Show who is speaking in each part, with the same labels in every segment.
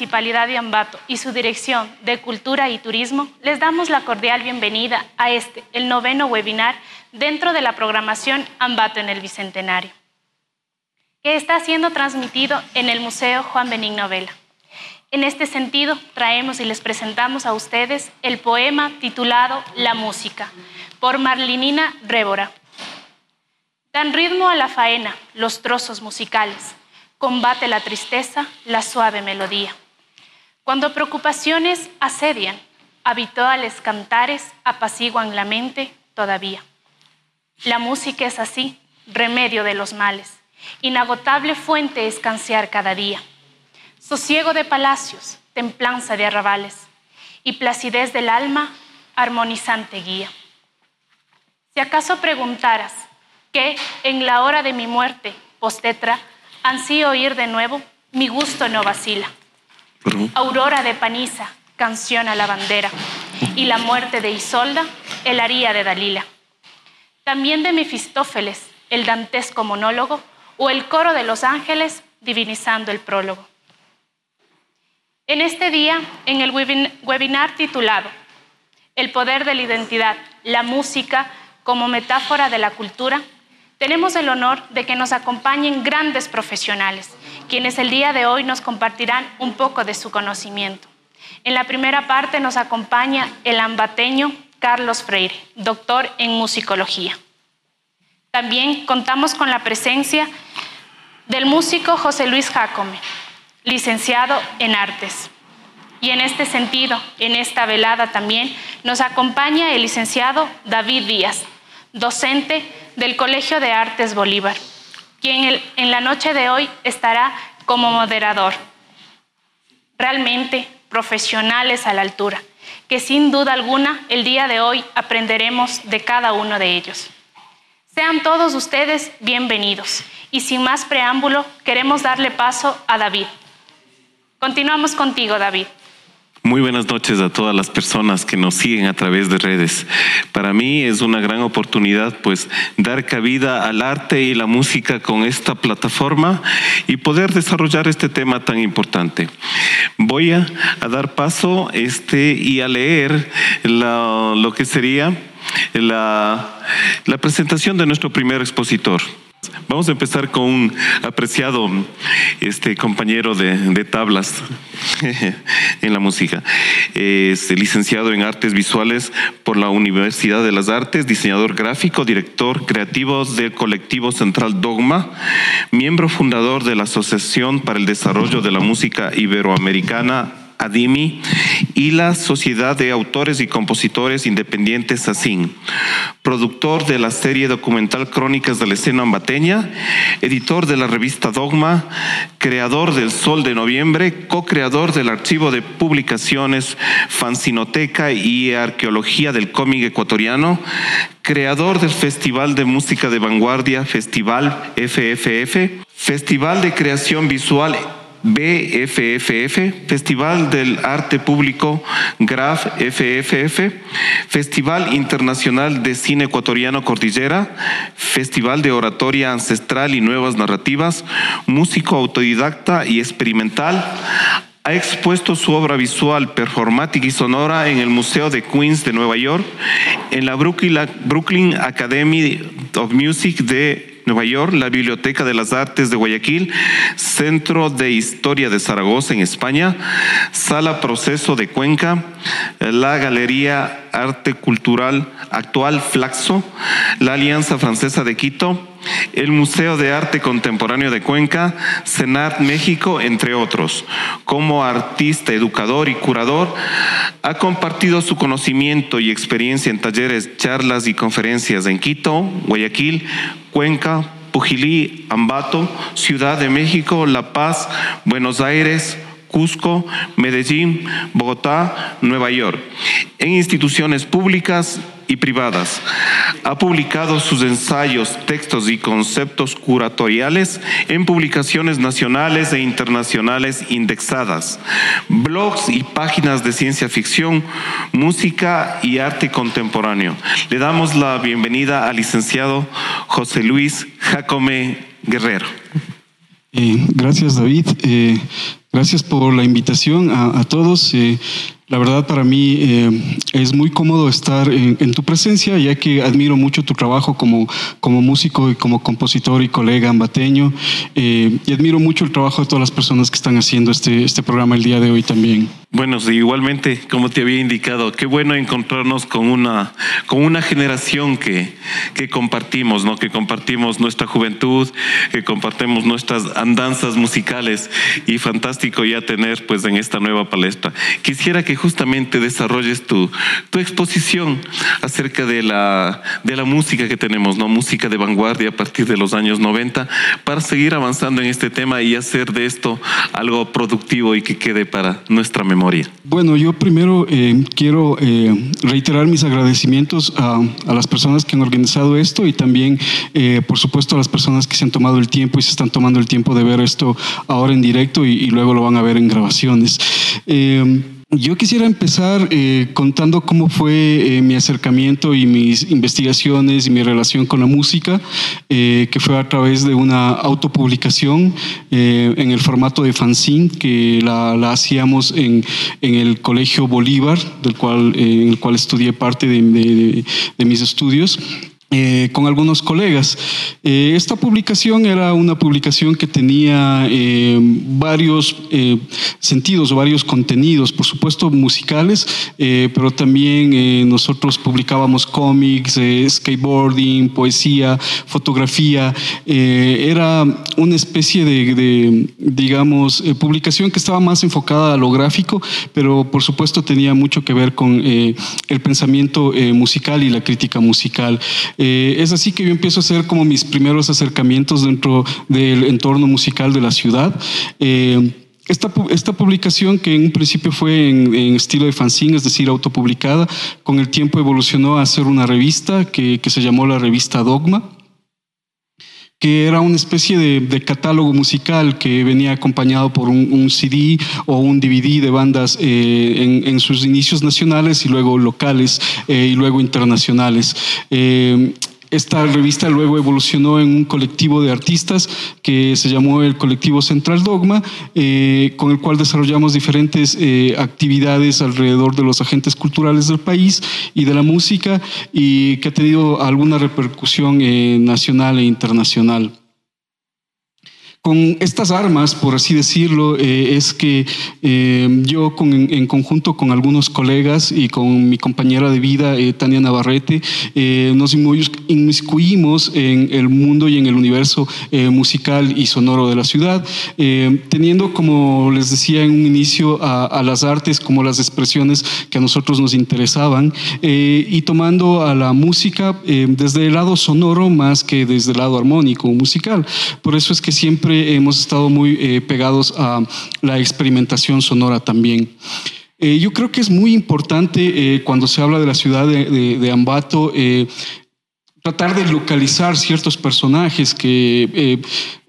Speaker 1: Municipalidad de Ambato y su Dirección de Cultura y Turismo, les damos la cordial bienvenida a este, el noveno webinar dentro de la programación Ambato en el Bicentenario, que está siendo transmitido en el Museo Juan Benigno Vela. En este sentido, traemos y les presentamos a ustedes el poema titulado La Música, por Marlinina Rébora. Dan ritmo a la faena los trozos musicales, combate la tristeza la suave melodía. Cuando preocupaciones asedian, habituales cantares apaciguan la mente todavía. La música es así, remedio de los males, inagotable fuente escanciar cada día. Sosiego de palacios, templanza de arrabales y placidez del alma, armonizante guía. Si acaso preguntaras que en la hora de mi muerte, postetra, ansí oír de nuevo, mi gusto no vacila Aurora de Paniza, canción a la bandera, y la muerte de Isolda, el aría de Dalila. También de Mefistófeles, el dantesco monólogo, o el coro de los ángeles, divinizando el prólogo. En este día, en el webinar titulado El poder de la identidad, la música como metáfora de la cultura, tenemos el honor de que nos acompañen grandes profesionales quienes el día de hoy nos compartirán un poco de su conocimiento. En la primera parte nos acompaña el ambateño Carlos Freire, doctor en musicología. También contamos con la presencia del músico José Luis Jacome, licenciado en artes. Y en este sentido, en esta velada también, nos acompaña el licenciado David Díaz, docente del Colegio de Artes Bolívar quien en la noche de hoy estará como moderador. Realmente profesionales a la altura, que sin duda alguna el día de hoy aprenderemos de cada uno de ellos. Sean todos ustedes bienvenidos y sin más preámbulo queremos darle paso a David. Continuamos contigo, David.
Speaker 2: Muy buenas noches a todas las personas que nos siguen a través de redes. Para mí es una gran oportunidad pues dar cabida al arte y la música con esta plataforma y poder desarrollar este tema tan importante. Voy a, dar paso este y a leer lo que sería la presentación de nuestro primer expositor. Vamos a empezar con un apreciado este, compañero de, tablas en la música. Es licenciado en artes visuales por la Universidad de las Artes, diseñador gráfico, director creativo del colectivo Central Dogma, miembro fundador de la Asociación para el Desarrollo de la Música Iberoamericana ADIMI y la Sociedad de Autores y Compositores Independientes ASIN, productor de la serie documental Crónicas de la Escena Ambateña, editor de la revista Dogma, creador del Sol de Noviembre, co-creador del archivo de publicaciones Fanzinoteca y Arqueología del Cómic Ecuatoriano, creador del Festival de Música de Vanguardia, Festival FFF, Festival de Creación Visual BFFF, Festival del Arte Público GRAF FFF, Festival Internacional de Cine Ecuatoriano Cordillera, Festival de Oratoria Ancestral y Nuevas Narrativas, músico autodidacta y experimental, ha expuesto su obra visual, performática y sonora en el Museo de Queens de Nueva York, en la Brooklyn Academy of Music de Nueva York, la Biblioteca de las Artes de Guayaquil, Centro de Historia de Zaragoza en España, Sala Proceso de Cuenca, la Galería Arte Cultural Actual Flaxo, la Alianza Francesa de Quito, el Museo de Arte Contemporáneo de Cuenca, Senat México, entre otros. Como artista, educador y curador, ha compartido su conocimiento y experiencia en talleres, charlas y conferencias en Quito, Guayaquil, Cuenca, Pujilí, Ambato, Ciudad de México, La Paz, Buenos Aires, Cusco, Medellín, Bogotá, Nueva York, en instituciones públicas y privadas. Ha publicado sus ensayos, textos y conceptos curatoriales en publicaciones nacionales e internacionales indexadas, blogs y páginas de ciencia ficción, música y arte contemporáneo. Le damos la bienvenida al licenciado José Luis Jacome Guerrero.
Speaker 3: Eh, gracias David. Eh, Gracias por la invitación a, todos. Eh, la verdad para mí eh, es muy cómodo estar en, tu presencia, ya que admiro mucho tu trabajo como, como músico y como compositor y colega ambateño. Eh, y admiro mucho el trabajo de todas las personas que están haciendo este, este programa el día de hoy también.
Speaker 2: Bueno, igualmente, como te había indicado, qué bueno encontrarnos con una, con una generación que, que compartimos, ¿no? que compartimos nuestra juventud, que compartimos nuestras andanzas musicales y fantástico ya tener pues en esta nueva palestra. Quisiera que justamente desarrolles tu, tu exposición acerca de la, de la música que tenemos, ¿no? música de vanguardia a partir de los años 90, para seguir avanzando en este tema y hacer de esto algo productivo y que quede para nuestra memoria.
Speaker 3: Bueno, yo primero eh, quiero eh, reiterar mis agradecimientos a, las personas que han organizado esto y también, eh, por supuesto, a las personas que se han tomado el tiempo y se están tomando el tiempo de ver esto ahora en directo y, y luego lo van a ver en grabaciones. Yo quisiera empezar eh, contando cómo fue eh, mi acercamiento y mis investigaciones y mi relación con la música, eh, que fue a través de una autopublicación en el formato de fanzine que la, hacíamos en, el Colegio Bolívar, del cual, en el cual estudié parte de mis estudios. Eh, con algunos colegas. Eh, esta publicación era una publicación que tenía eh, varios sentidos, varios contenidos, por supuesto musicales, pero también nosotros publicábamos cómics, skateboarding, poesía, fotografía. era una especie de, de digamos, publicación que estaba más enfocada a lo gráfico, pero por supuesto tenía mucho que ver con el pensamiento musical y la crítica musical. Eh, es así que yo empiezo a hacer como mis primeros acercamientos dentro del entorno musical de la ciudad. Eh, esta, esta, publicación, que en un principio fue en, estilo de fanzine, es decir, autopublicada, con el tiempo evolucionó a ser una revista que, que se llamó la revista Dogma que era una especie de, catálogo musical que venía acompañado por un, CD o un DVD de bandas eh, en, sus inicios nacionales y luego locales eh, y luego internacionales. Eh, esta revista luego evolucionó en un colectivo de artistas que se llamó el colectivo Central Dogma, eh, con el cual desarrollamos diferentes eh, actividades alrededor de los agentes culturales del país y de la música y que ha tenido alguna repercusión eh, nacional e internacional con estas armas, por así decirlo, eh, es que eh, yo en, conjunto con algunos colegas y con mi compañera de vida, eh, Tania Navarrete, nos inmiscuimos en el mundo y en el universo musical y sonoro de la ciudad, teniendo, como les decía en un inicio, a, las artes como las expresiones que a nosotros nos interesaban y tomando a la música desde el lado sonoro más que desde el lado armónico musical. Por eso es que siempre hemos estado muy eh, pegados a la experimentación sonora también. Eh, yo creo que es muy importante eh, cuando se habla de la ciudad de Ambato tratar de localizar ciertos personajes que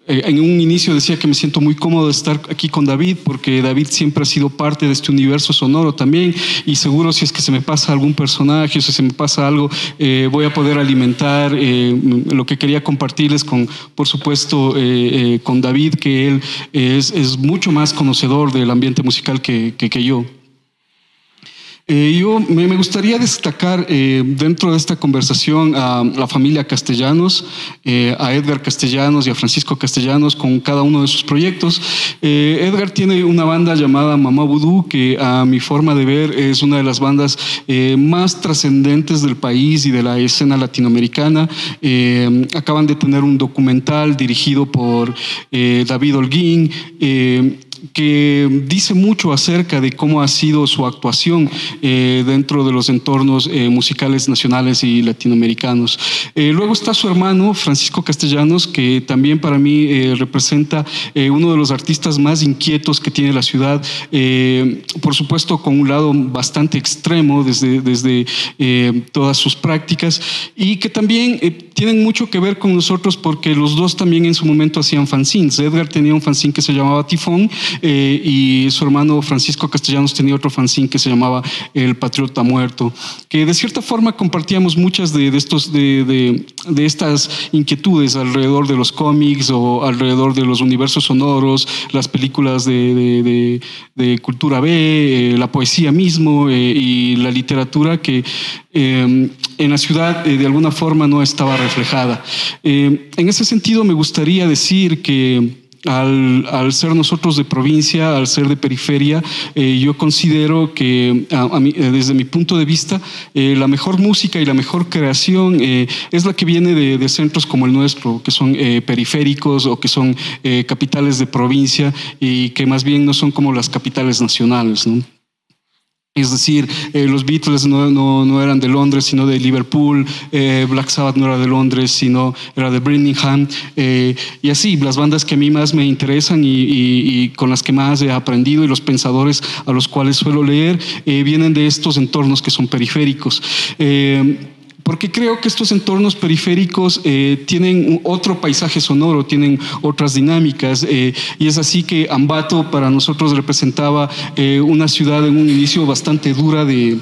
Speaker 3: en un inicio decía que me siento muy cómodo de estar aquí con David porque David siempre ha sido parte de este universo sonoro también y seguro si es que se me pasa algún personaje o si se me pasa algo eh, voy a poder alimentar eh, lo que quería compartirles con por supuesto con David que él es, mucho más conocedor del ambiente musical que yo. Eh, yo me, gustaría destacar eh, dentro de esta conversación a la familia Castellanos, eh, a Edgar Castellanos y a Francisco Castellanos con cada uno de sus proyectos. Edgar tiene una banda llamada Mamá Vudú, que a mi forma de ver es una de las bandas más trascendentes del país y de la escena latinoamericana. acaban de tener un documental dirigido por David Holguín que dice mucho acerca de cómo ha sido su actuación eh, dentro de los entornos eh, musicales nacionales y latinoamericanos. Eh, luego está su hermano Francisco Castellanos, que también para mí representa uno de los artistas más inquietos que tiene la ciudad, por supuesto con un lado bastante extremo desde, desde todas sus prácticas y que también tienen mucho que ver con nosotros porque los dos también en su momento hacían fanzines. Edgar tenía un fanzine que se llamaba Tifón y su hermano Francisco Castellanos tenía otro fanzine que se llamaba El Patriota Muerto, que de cierta forma compartíamos muchas de, estos, de, de, estas inquietudes alrededor de los cómics o alrededor de los universos sonoros, las películas de, cultura B, la poesía mismo y la literatura que en la ciudad de alguna forma no estaba reflejada. en ese sentido me gustaría decir que al, ser nosotros de provincia, al ser de periferia, eh, yo considero que eh, desde mi punto de vista, eh, la mejor música y la mejor creación es la que viene de, centros como el nuestro, que son periféricos o que son capitales de provincia y que más bien no son como las capitales nacionales. ¿no? Es decir, eh, los Beatles no, no, eran de Londres, sino de Liverpool, eh, Black Sabbath no era de Londres, sino era de Birmingham, eh, y así, las bandas que a mí más me interesan y, con las que más he aprendido y los pensadores a los cuales suelo leer vienen de estos entornos que son periféricos porque creo que estos entornos periféricos eh, tienen otro paisaje sonoro, tienen otras dinámicas, eh, y es así que Ambato para nosotros representaba eh, una ciudad en un inicio bastante dura de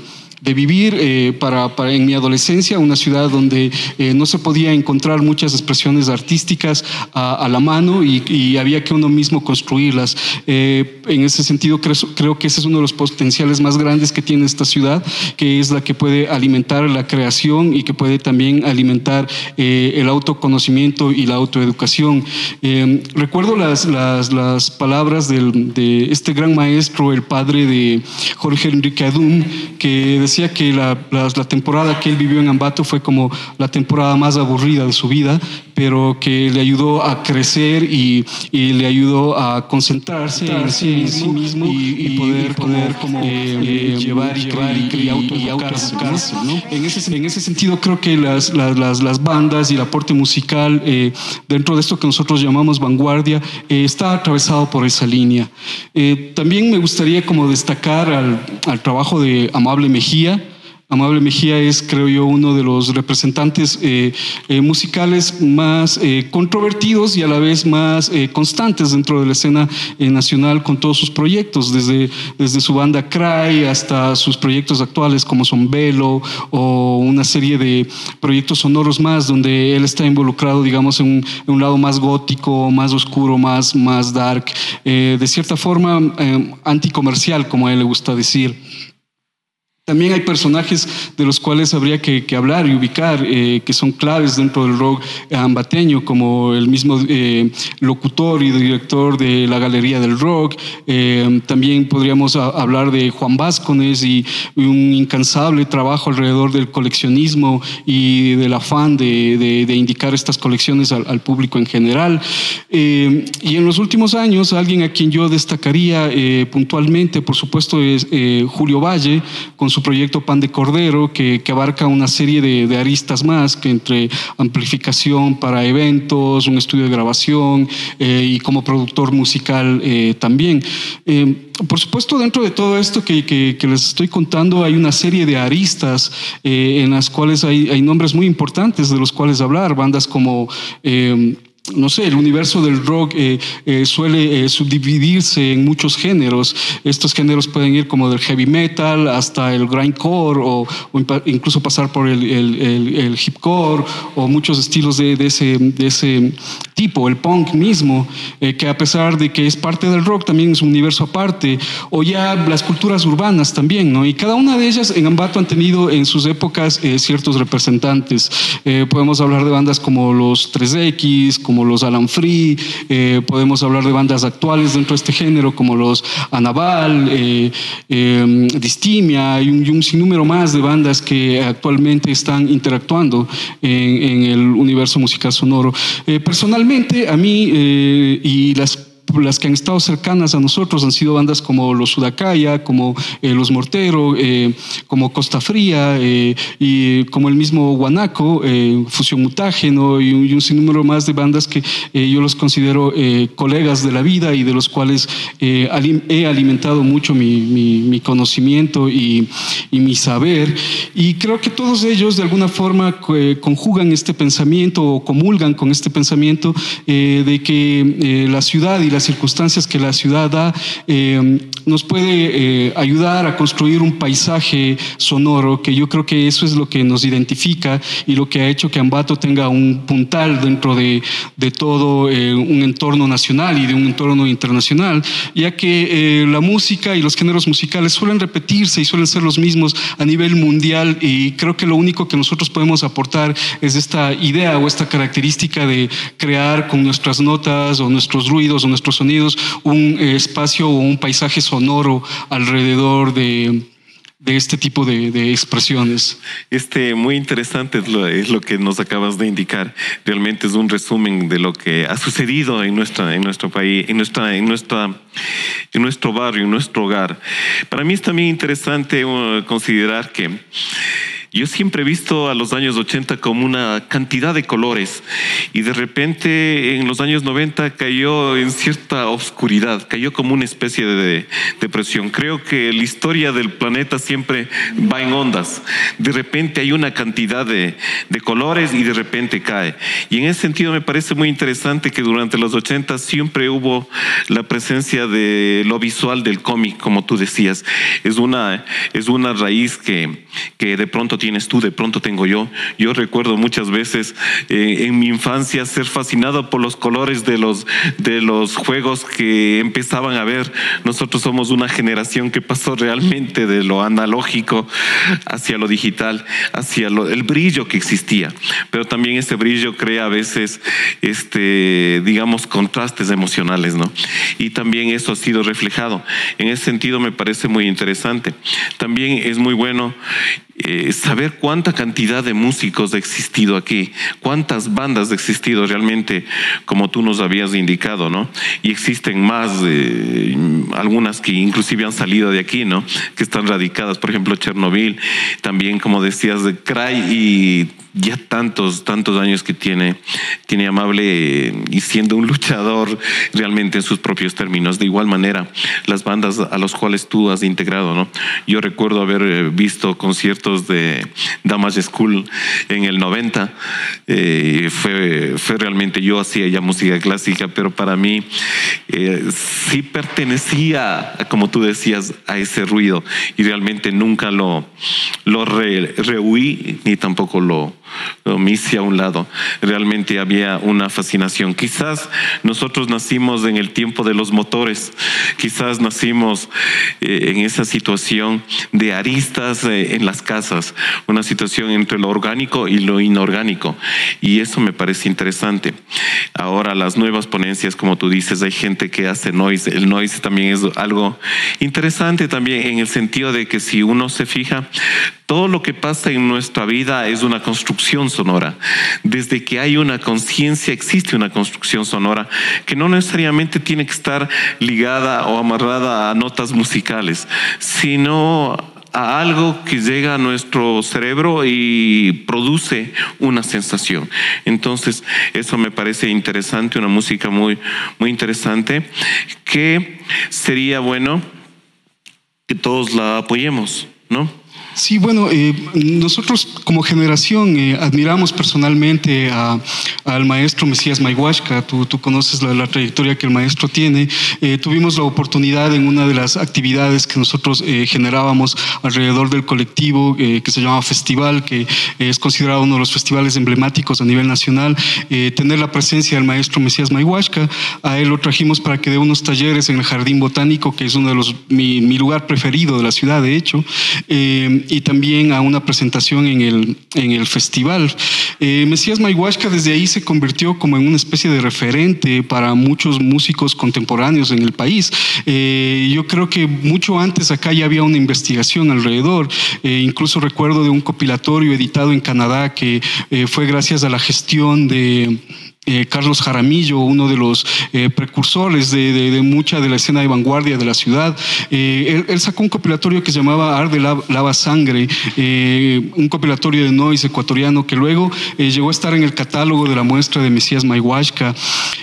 Speaker 3: vivir eh, para, en mi adolescencia, una ciudad donde eh, no se podía encontrar muchas expresiones artísticas a, la mano y, había que uno mismo construirlas. Eh, en ese sentido, creo, creo, que ese es uno de los potenciales más grandes que tiene esta ciudad, que es la que puede alimentar la creación y que puede también alimentar el autoconocimiento y la autoeducación. recuerdo las, las, las palabras de este gran maestro, el padre de Jorge Enrique Adum, que decía que la, temporada que él vivió en Ambato fue como la temporada más aburrida de su vida, pero que le ayudó a crecer y, le ayudó a concentrarse en sí, mismo, y, poder, poder como, eh, eh, llevar y, llevar y, autoeducarse. En, ese, en ese sentido creo que las, las, las bandas y el aporte musical eh, dentro de esto que nosotros llamamos vanguardia está atravesado por esa línea. también me gustaría como destacar al, al trabajo de Amable Mejía, Amable Mejía es, creo yo, uno de los representantes eh, eh, musicales más eh, controvertidos y a la vez más constantes dentro de la escena nacional con todos sus proyectos, desde, desde su banda Cry hasta sus proyectos actuales como son Velo o una serie de proyectos sonoros más donde él está involucrado, digamos, en un, lado más gótico, más oscuro, más, más dark, de cierta forma anticomercial, como a él le gusta decir. También hay personajes de los cuales habría que, hablar y ubicar, eh, que son claves dentro del rock ambateño, como el mismo eh, locutor y director de la Galería del Rock. Eh, también podríamos hablar de Juan Vázquez y, un incansable trabajo alrededor del coleccionismo y del afán de, indicar estas colecciones al, público en general. y en los últimos años, alguien a quien yo destacaría puntualmente, por supuesto, es Julio Valle, con su su proyecto Pan de Cordero, que, abarca una serie de, aristas más, que entre amplificación para eventos, un estudio de grabación eh, y como productor musical eh, también. Eh, por supuesto, dentro de todo esto que, les estoy contando, hay una serie de aristas en las cuales hay, hay, nombres muy importantes de los cuales hablar, bandas como no sé, el universo del rock eh, eh, suele eh, subdividirse en muchos géneros. Estos géneros pueden ir como del heavy metal hasta el grindcore o, o incluso pasar por el, el, hipcore o muchos estilos de, ese, de ese tipo, el punk mismo, que a pesar de que es parte del rock, también es un universo aparte, o ya las culturas urbanas también, ¿no? Y cada una de ellas en Ambato han tenido en sus épocas ciertos representantes. podemos hablar de bandas como los 3X, como los Alan Free, eh, podemos hablar de bandas actuales dentro de este género como los Anaval, eh, em, Distimia y un, sinnúmero más de bandas que actualmente están interactuando en, el universo musical sonoro. Eh, personalmente, a mí y las las que han estado cercanas a nosotros han sido bandas como los Sudacaya, como eh, los Mortero, eh, como Costa Fría eh, y como el mismo Guanaco, Fusión Mutágeno y un, sinnúmero más de bandas que yo los considero colegas de la vida y de los cuales he alimentado mucho mi, conocimiento y, mi saber. Y creo que todos ellos de alguna forma conjugan este pensamiento o comulgan con este pensamiento de que la ciudad y la las circunstancias que la ciudad da eh, nos puede eh, ayudar a construir un paisaje sonoro que yo creo que eso es lo que nos identifica y lo que ha hecho que Ambato tenga un puntal dentro de, de todo eh, un entorno nacional y de un entorno internacional, ya que la música y los géneros musicales suelen repetirse y suelen ser los mismos a nivel mundial y creo que lo único que nosotros podemos aportar es esta idea o esta característica de crear con nuestras notas o nuestros ruidos o nuestros sonidos un eh, espacio o un paisaje sonoro alrededor de, este tipo de, expresiones.
Speaker 2: Este, muy interesante es lo, que nos acabas de indicar. Realmente es un resumen de lo que ha sucedido en, nuestra, en nuestro país, en, nuestra, en, nuestra, en nuestro barrio, en nuestro hogar. Para mí es también interesante uh, considerar que yo siempre he visto a los años 80 como una cantidad de colores y de repente en los años 90 cayó en cierta oscuridad, cayó como una especie de depresión. Creo que la historia del planeta siempre va en ondas. De repente hay una cantidad de, de colores y de repente cae. Y en ese sentido me parece muy interesante que durante los 80 siempre hubo la presencia de lo visual del cómic, como tú decías. Es una, es una raíz que, que de pronto tienes tú, de pronto tengo yo. Yo recuerdo muchas veces eh, en mi infancia ser fascinado por los colores de los, de los juegos que empezaban a ver. Nosotros somos una generación que pasó realmente de lo analógico hacia lo digital, hacia el brillo que existía. Pero también ese brillo crea a veces, este, digamos, contrastes emocionales, ¿no? Y también eso ha sido reflejado. En ese sentido me parece muy interesante. También es muy bueno eh, saber cuánta cantidad de músicos ha existido aquí, cuántas bandas ha existido realmente, como tú nos habías indicado, ¿no? Y existen más, algunas que inclusive han salido de aquí, ¿no? Que están radicadas, por ejemplo, Chernobyl, también, como decías, de Cray y ya tantos, tantos años que tiene, tiene Amable eh, y siendo un luchador realmente en sus propios términos. De igual manera, las bandas a las cuales tú has integrado, ¿no? Yo recuerdo haber eh, visto conciertos de Damage School en el 90. Eh, fue, fue realmente, yo hacía ya música clásica, pero para mí sí pertenecía, como tú decías, a ese ruido y realmente nunca lo, lo rehuí ni tampoco lo lo a un lado. Realmente había una fascinación. Quizás nosotros nacimos en el tiempo de los motores, quizás nacimos eh, en esa situación de aristas eh, en las casas, una situación entre lo orgánico y lo inorgánico. Y eso me parece interesante. Ahora las nuevas ponencias, como tú dices, hay gente que hace noise. El noise también es algo interesante también en el sentido de que si uno se fija, todo lo que pasa en nuestra vida es una construcción sonora. Desde que hay una conciencia existe una construcción sonora que no necesariamente tiene que estar ligada o amarrada a notas musicales, sino a algo que llega a nuestro cerebro y produce una sensación. Entonces, eso me parece interesante, una música muy, muy interesante, que sería bueno que todos la apoyemos, ¿no?
Speaker 3: Sí, bueno, eh, nosotros como generación eh, admiramos personalmente al maestro Mesías Mayhuasca. Tú, tú conoces la, trayectoria que el maestro tiene. Eh, tuvimos la oportunidad en una de las actividades que nosotros generábamos alrededor del colectivo que se llama Festival, que es considerado uno de los festivales emblemáticos a nivel nacional, tener la presencia del maestro Mesías Mayhuasca. A él lo trajimos para que dé unos talleres en el Jardín Botánico, que es uno de los mi, mi lugar preferido de la ciudad, de hecho y también a una presentación en el, en el festival. Eh, Mesías Mayhuasca desde ahí se convirtió como en una especie de referente para muchos músicos contemporáneos en el país. Eh, yo creo que mucho antes acá ya había una investigación alrededor. Eh, incluso recuerdo de un compilatorio editado en Canadá que fue gracias a la gestión de eh, Carlos Jaramillo, uno de los eh, precursores de, mucha de la escena de vanguardia de la ciudad. Eh, él, sacó un compilatorio que se llamaba Arde Lava, Sangre, un compilatorio de noise ecuatoriano que luego llegó a estar en el catálogo de la muestra de Mesías Mayhuasca.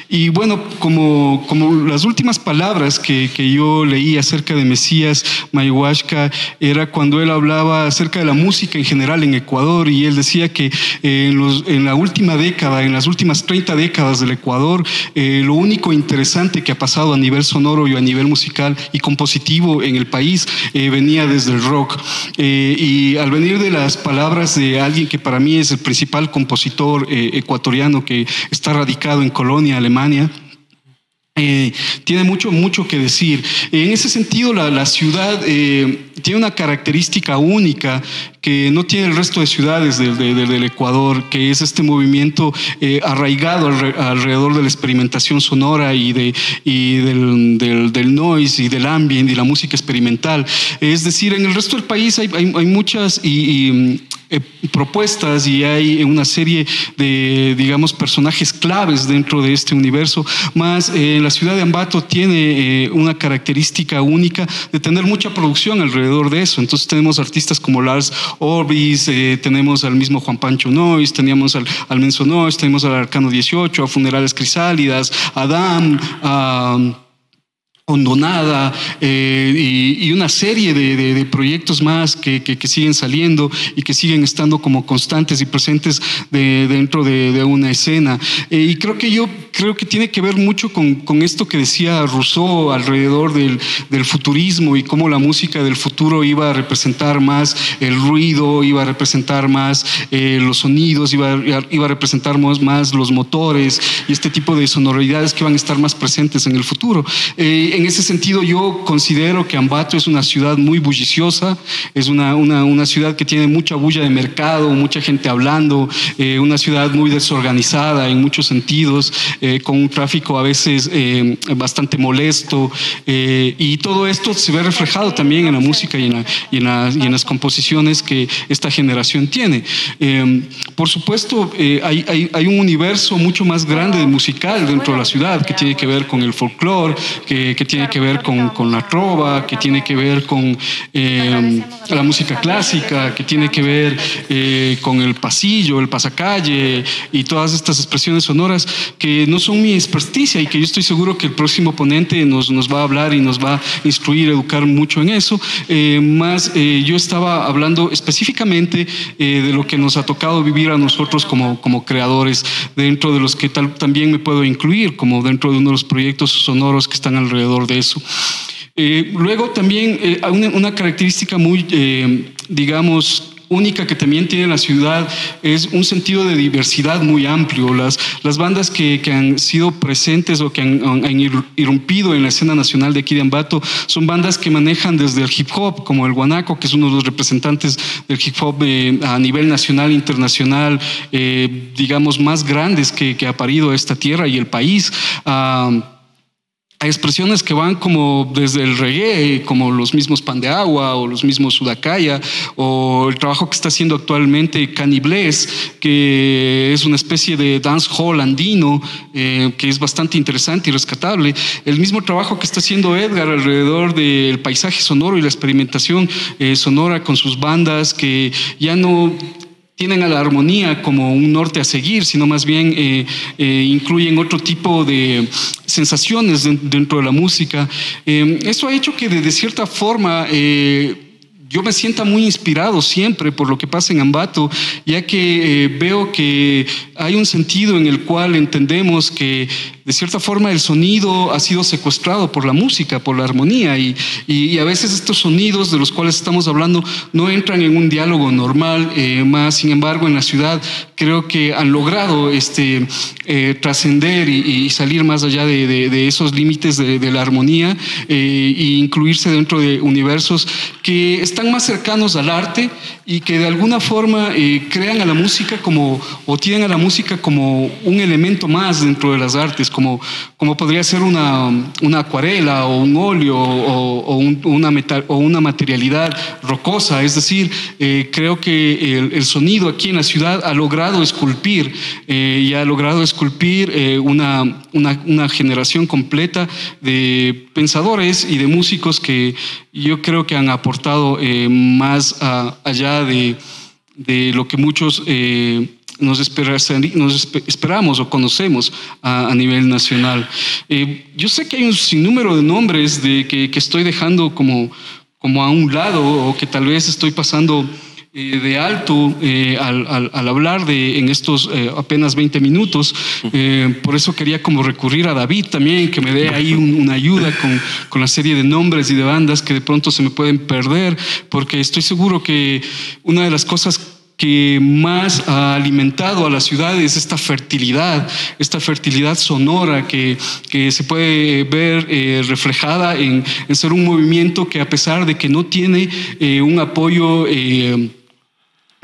Speaker 3: Y bueno, como, como las últimas palabras que, que yo leí acerca de Mesías Mayhuasca era cuando él hablaba acerca de la música en general en Ecuador y él decía que en, los, en la última década, en las últimas 30 30 décadas del Ecuador, eh, lo único interesante que ha pasado a nivel sonoro y a nivel musical y compositivo en el país eh, venía desde el rock. y al venir de las palabras de alguien que para mí es el principal compositor ecuatoriano que está radicado en Colonia, Alemania, eh, tiene mucho, mucho que decir. En ese sentido, la, ciudad eh, tiene una característica única que no tiene el resto de ciudades del Ecuador, que es este movimiento eh, arraigado alrededor de la experimentación sonora y, de, y del, del, noise y del ambient y la música experimental. Es decir, en el resto del país hay, hay, muchas y eh, propuestas y hay una serie de, digamos, personajes claves dentro de este universo, más eh, la ciudad de Ambato tiene eh, una característica única de tener mucha producción alrededor de eso. Entonces tenemos artistas como Lars Orbis, tenemos al mismo Juan Pancho Nois, teníamos al, al Menso Nois, tenemos al Arcano 18, a Funerales Crisálidas, a Adam, a... Hondonada eh, y, una serie de, proyectos más que, siguen saliendo y que siguen estando como constantes y presentes dentro de, una escena. Eh, y creo que yo creo que tiene que ver mucho con, esto que decía Rousseau alrededor del, futurismo y cómo la música del futuro iba a representar más el ruido, iba a representar más eh, los sonidos, iba, a representar más, más, los motores y este tipo de sonoridades que van a estar más presentes en el futuro en ese sentido yo considero que Ambato es una ciudad muy bulliciosa, es una, una, ciudad que tiene mucha bulla de mercado, mucha gente hablando, eh, una ciudad muy desorganizada en muchos sentidos, eh, con un tráfico a veces eh, bastante molesto y todo esto se ve reflejado también en la música y en, y en, las composiciones que esta generación tiene. por supuesto, hay, hay, hay, un universo mucho más grande de musical dentro de la ciudad que tiene que ver con el folclore, que, que tiene que ver con, con la trova, que tiene que ver con eh, la música clásica, que tiene que ver eh, con el pasillo, el pasacalle y todas estas expresiones sonoras que no son mi experticia y que yo estoy seguro que el próximo ponente nos, nos va a hablar y nos va a instruir, educar mucho en eso. Eh, más yo estaba hablando específicamente de lo que nos ha tocado vivir a nosotros como, como creadores, dentro de los que tal, también me puedo incluir, como dentro de uno de los proyectos sonoros que están alrededor de eso. Eh, luego también eh, una, característica muy, eh, digamos, única que también tiene la ciudad es un sentido de diversidad muy amplio. Las, las bandas que, que han sido presentes o que han, han, irrumpido en la escena nacional de aquí de Ambato son bandas que manejan desde el hip hop, como el Guanaco, que es uno de los representantes del hip hop a nivel nacional e internacional, digamos, más grandes que, que, ha parido esta tierra y el país. Uh, hay expresiones que van como desde el reggae, como los mismos Pan de Agua o los mismos Sudacaya, o el trabajo que está haciendo actualmente Caniblés, que es una especie de dance hall andino, eh, que es bastante interesante y rescatable. El mismo trabajo que está haciendo Edgar alrededor del paisaje sonoro y la experimentación eh, sonora con sus bandas, que ya no tienen a la armonía como un norte a seguir, sino más bien eh, eh, incluyen otro tipo de sensaciones dentro de la música. Eh, eso ha hecho que de, cierta forma yo me sienta muy inspirado siempre por lo que pasa en Ambato, ya que veo que hay un sentido en el cual entendemos que de cierta forma el sonido ha sido secuestrado por la música, por la armonía, y, y, a veces estos sonidos de los cuales estamos hablando no entran en un diálogo normal, eh, más sin embargo en la ciudad creo que han logrado este, eh, trascender y, salir más allá de, de, esos límites de, de, la armonía eh, e incluirse dentro de universos que están más cercanos al arte y que de alguna forma crean a la música como, o tienen a la música como un elemento más dentro de las artes como, como podría ser una, una acuarela o un óleo o, una, metal, o una materialidad rocosa. Es decir, eh, creo que el, sonido aquí en la ciudad ha logrado esculpir eh, y ha logrado esculpir eh, una, una, una generación completa de pensadores y de músicos que yo creo que han aportado más allá de, de, lo que muchos nos, esperamos o conocemos a, nivel nacional. Eh, yo sé que hay un sinnúmero de nombres de que, estoy dejando como, como a un lado o que tal vez estoy pasando eh, de alto eh, al, hablar de en estos eh, apenas 20 minutos. por eso quería como recurrir a David también, que me dé ahí una ayuda con, con, la serie de nombres y de bandas que de pronto se me pueden perder, porque estoy seguro que una de las cosas que más ha alimentado a la ciudad es esta fertilidad, esta fertilidad sonora que, que se puede ver reflejada en, en, ser un movimiento que a pesar de que no tiene un apoyo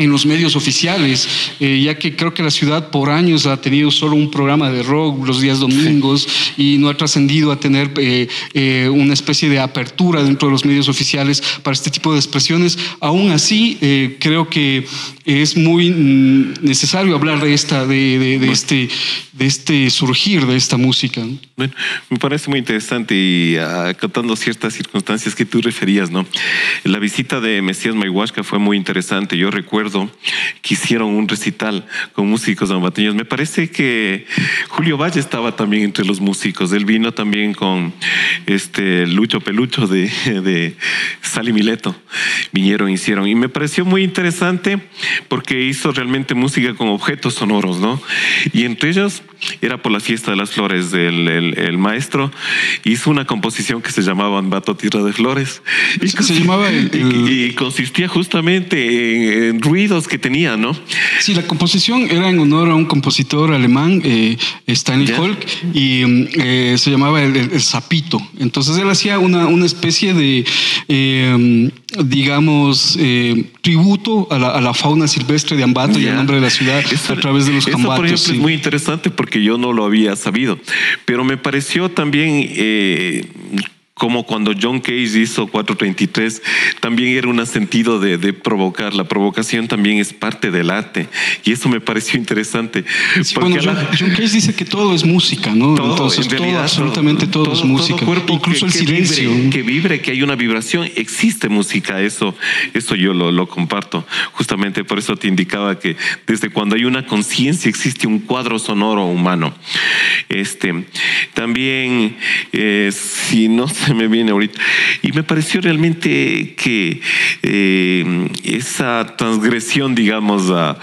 Speaker 3: en los medios oficiales, eh, ya que creo que la ciudad por años ha tenido solo un programa de rock los días domingos y no ha trascendido a tener eh, eh, una especie de apertura dentro de los medios oficiales para este tipo de expresiones. Aún así, creo que es muy mm, necesario hablar de esta, de, de, este, de este surgir de esta música.
Speaker 2: Bueno, me parece muy interesante y acotando ciertas circunstancias que tú referías, ¿no? La visita de Mesías Mayhuasca fue muy interesante. Yo recuerdo que hicieron un recital con músicos ambateños. Me parece que Julio Valle estaba también entre los músicos. Él vino también con este Lucho Pelucho de, de Sal Mileto. Vinieron, hicieron. Y me pareció muy interesante porque hizo realmente música con objetos sonoros, ¿no? Y entre ellos era por la fiesta de las flores del el, maestro hizo una composición que se llamaba Ambato Tierra de Flores
Speaker 3: y, se llamaba
Speaker 2: y, consistía justamente en, ruidos que tenía, ¿no?
Speaker 3: Sí, la composición era en honor a un compositor alemán, eh, Stanley Holk, y mm, eh, se llamaba el, Zapito. Entonces él hacía una, una especie de, eh, digamos, tributo a la, fauna silvestre de Ambato y al nombre de la ciudad a través de los
Speaker 2: eso, por ejemplo, es muy interesante porque yo no lo había sabido, pero me pareció también eh, como cuando John Cage hizo 433, también era un sentido de, provocar. La provocación también es parte del arte. Y eso me pareció interesante.
Speaker 3: John, Cage dice que todo es música, ¿no? Todo, en realidad, absolutamente todo, es música. Incluso el silencio.
Speaker 2: que vibre, que hay una vibración, existe música. Eso, eso yo lo, comparto. Justamente por eso te indicaba que desde cuando hay una conciencia existe un cuadro sonoro humano. Este, también, eh, si no me viene ahorita. Y me pareció realmente que eh, esa transgresión, digamos, a,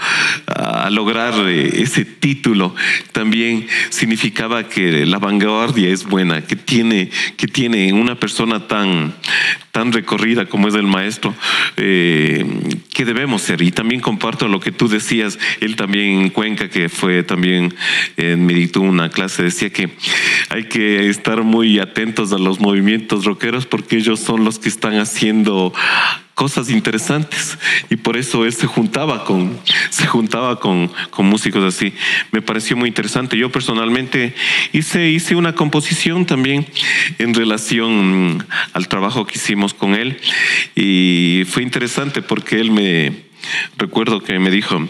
Speaker 2: lograr eh, ese título también significaba que la vanguardia es buena, que tiene, que tiene una persona tan, tan recorrida como es el maestro, eh, que debemos ser. Y también comparto lo que tú decías, él también en Cuenca, que fue también, me dictó una clase, decía que hay que estar muy atentos a los movimientos rockeros porque ellos son los que están haciendo cosas interesantes. Y por eso él se juntaba con se juntaba con, con, músicos así. Me pareció muy interesante. Yo personalmente hice hice una composición también en relación al trabajo que hicimos con él. Y fue interesante porque él me recuerdo que me dijo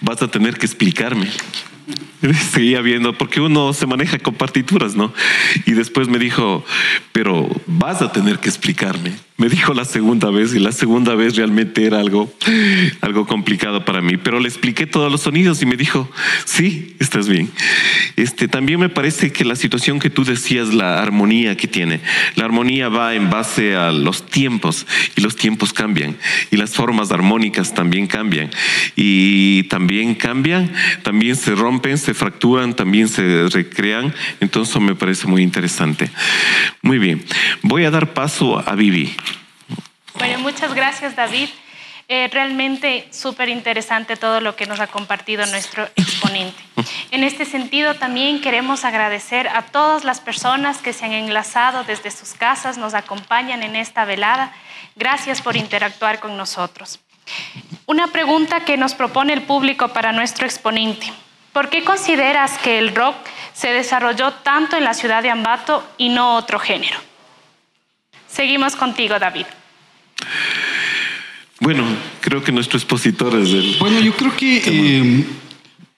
Speaker 2: vas a tener que explicarme seguía viendo, porque uno se maneja con partituras, ¿no? Y después me dijo, pero vas a tener que explicarme. Me dijo la segunda vez y la segunda vez realmente era algo, algo complicado para mí, pero le expliqué todos los sonidos y me dijo, sí, estás bien. Este, también me parece que la situación que tú decías, la armonía que tiene, la armonía va en base a los tiempos y los tiempos cambian y las formas armónicas también cambian y también cambian, también se rompen, se fracturan, también se recrean, entonces me parece muy interesante. Muy bien, voy a dar paso a Vivi.
Speaker 1: Bueno, muchas gracias David. Eh, realmente súper interesante todo lo que nos ha compartido nuestro exponente. En este sentido, también queremos agradecer a todas las personas que se han enlazado desde sus casas, nos acompañan en esta velada. Gracias por interactuar con nosotros. Una pregunta que nos propone el público para nuestro exponente. ¿Por qué consideras que el rock se desarrolló tanto en la ciudad de Ambato y no otro género? Seguimos contigo, David.
Speaker 2: Bueno, creo que nuestro expositor es el...
Speaker 3: Bueno, yo creo que eh,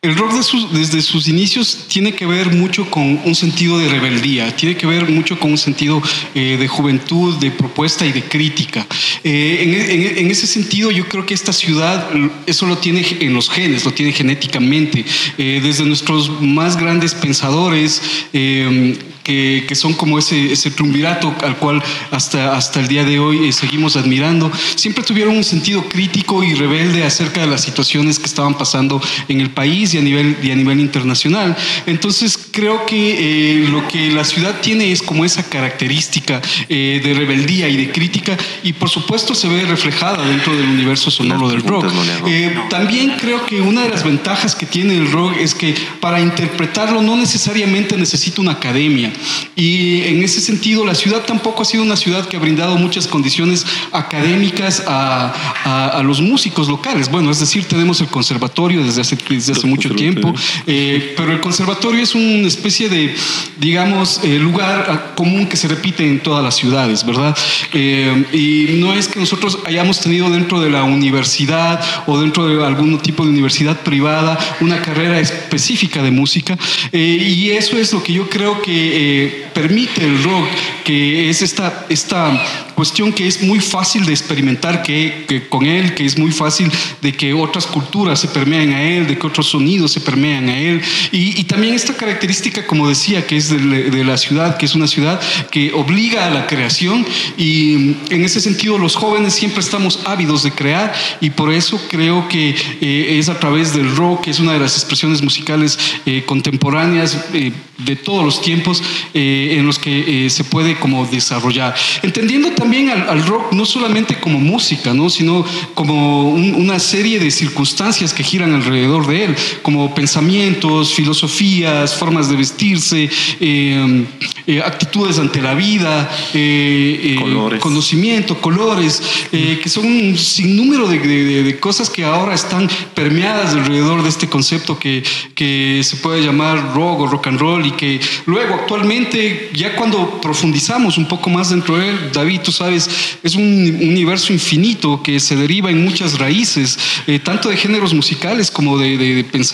Speaker 3: el rock desde sus inicios tiene que ver mucho con un sentido de rebeldía, tiene que ver mucho con un sentido eh, de juventud, de propuesta y de crítica. Eh, en, ese sentido, yo creo que esta ciudad eso lo tiene en los genes, lo tiene genéticamente. desde nuestros más grandes pensadores, que, que son como ese, ese triunvirato al cual hasta, hasta el día de hoy eh, seguimos admirando, siempre tuvieron un sentido crítico y rebelde acerca de las situaciones que estaban pasando en el país y a nivel, y a nivel internacional. Entonces creo que eh, lo que la ciudad tiene es como esa característica eh, de rebeldía y de crítica y por supuesto se ve reflejada dentro del universo sonoro del rock. también creo que una de las ventajas que tiene el rock es que para interpretarlo no necesariamente necesita una academia y en ese sentido la ciudad tampoco ha sido una ciudad que ha brindado muchas condiciones académicas a, a, los músicos locales. Bueno, es decir, tenemos el conservatorio desde hace, desde hace mucho tiempo, eh, pero el conservatorio es una especie de, digamos, eh, lugar común que se repite en todas las ciudades, ¿verdad? Eh, y no es que nosotros hayamos tenido dentro de la universidad o dentro de algún tipo de universidad privada una carrera específica de música, y eso es lo que yo creo que permite el rock, que es esta, esta cuestión que es muy fácil de experimentar que, con él, que es muy fácil de que otras culturas se permean a él, de que otros sonidos se permean a él. Y, también esta característica, como decía, que es de, la ciudad, que es una ciudad que obliga a la creación y en ese sentido los jóvenes siempre estamos ávidos de crear y por eso creo que eh, es a través del rock, que es una de las expresiones musicales eh, contemporáneas eh, de todos los tiempos en los que se puede como desarrollar. Entendiendo también también al, rock no solamente como música, ¿no? sino como una serie de circunstancias que giran alrededor de él, como pensamientos, filosofías, formas de vestirse, eh, eh, actitudes ante la vida, eh, conocimiento, colores, que son un sinnúmero de, cosas que ahora están permeadas alrededor de este concepto que, que se puede llamar rock o rock and roll y que luego actualmente, ya cuando profundizamos un poco más dentro de él, David, tú sabes, es un universo infinito que se deriva en muchas raíces, eh, tanto de géneros musicales como de, pensamientos,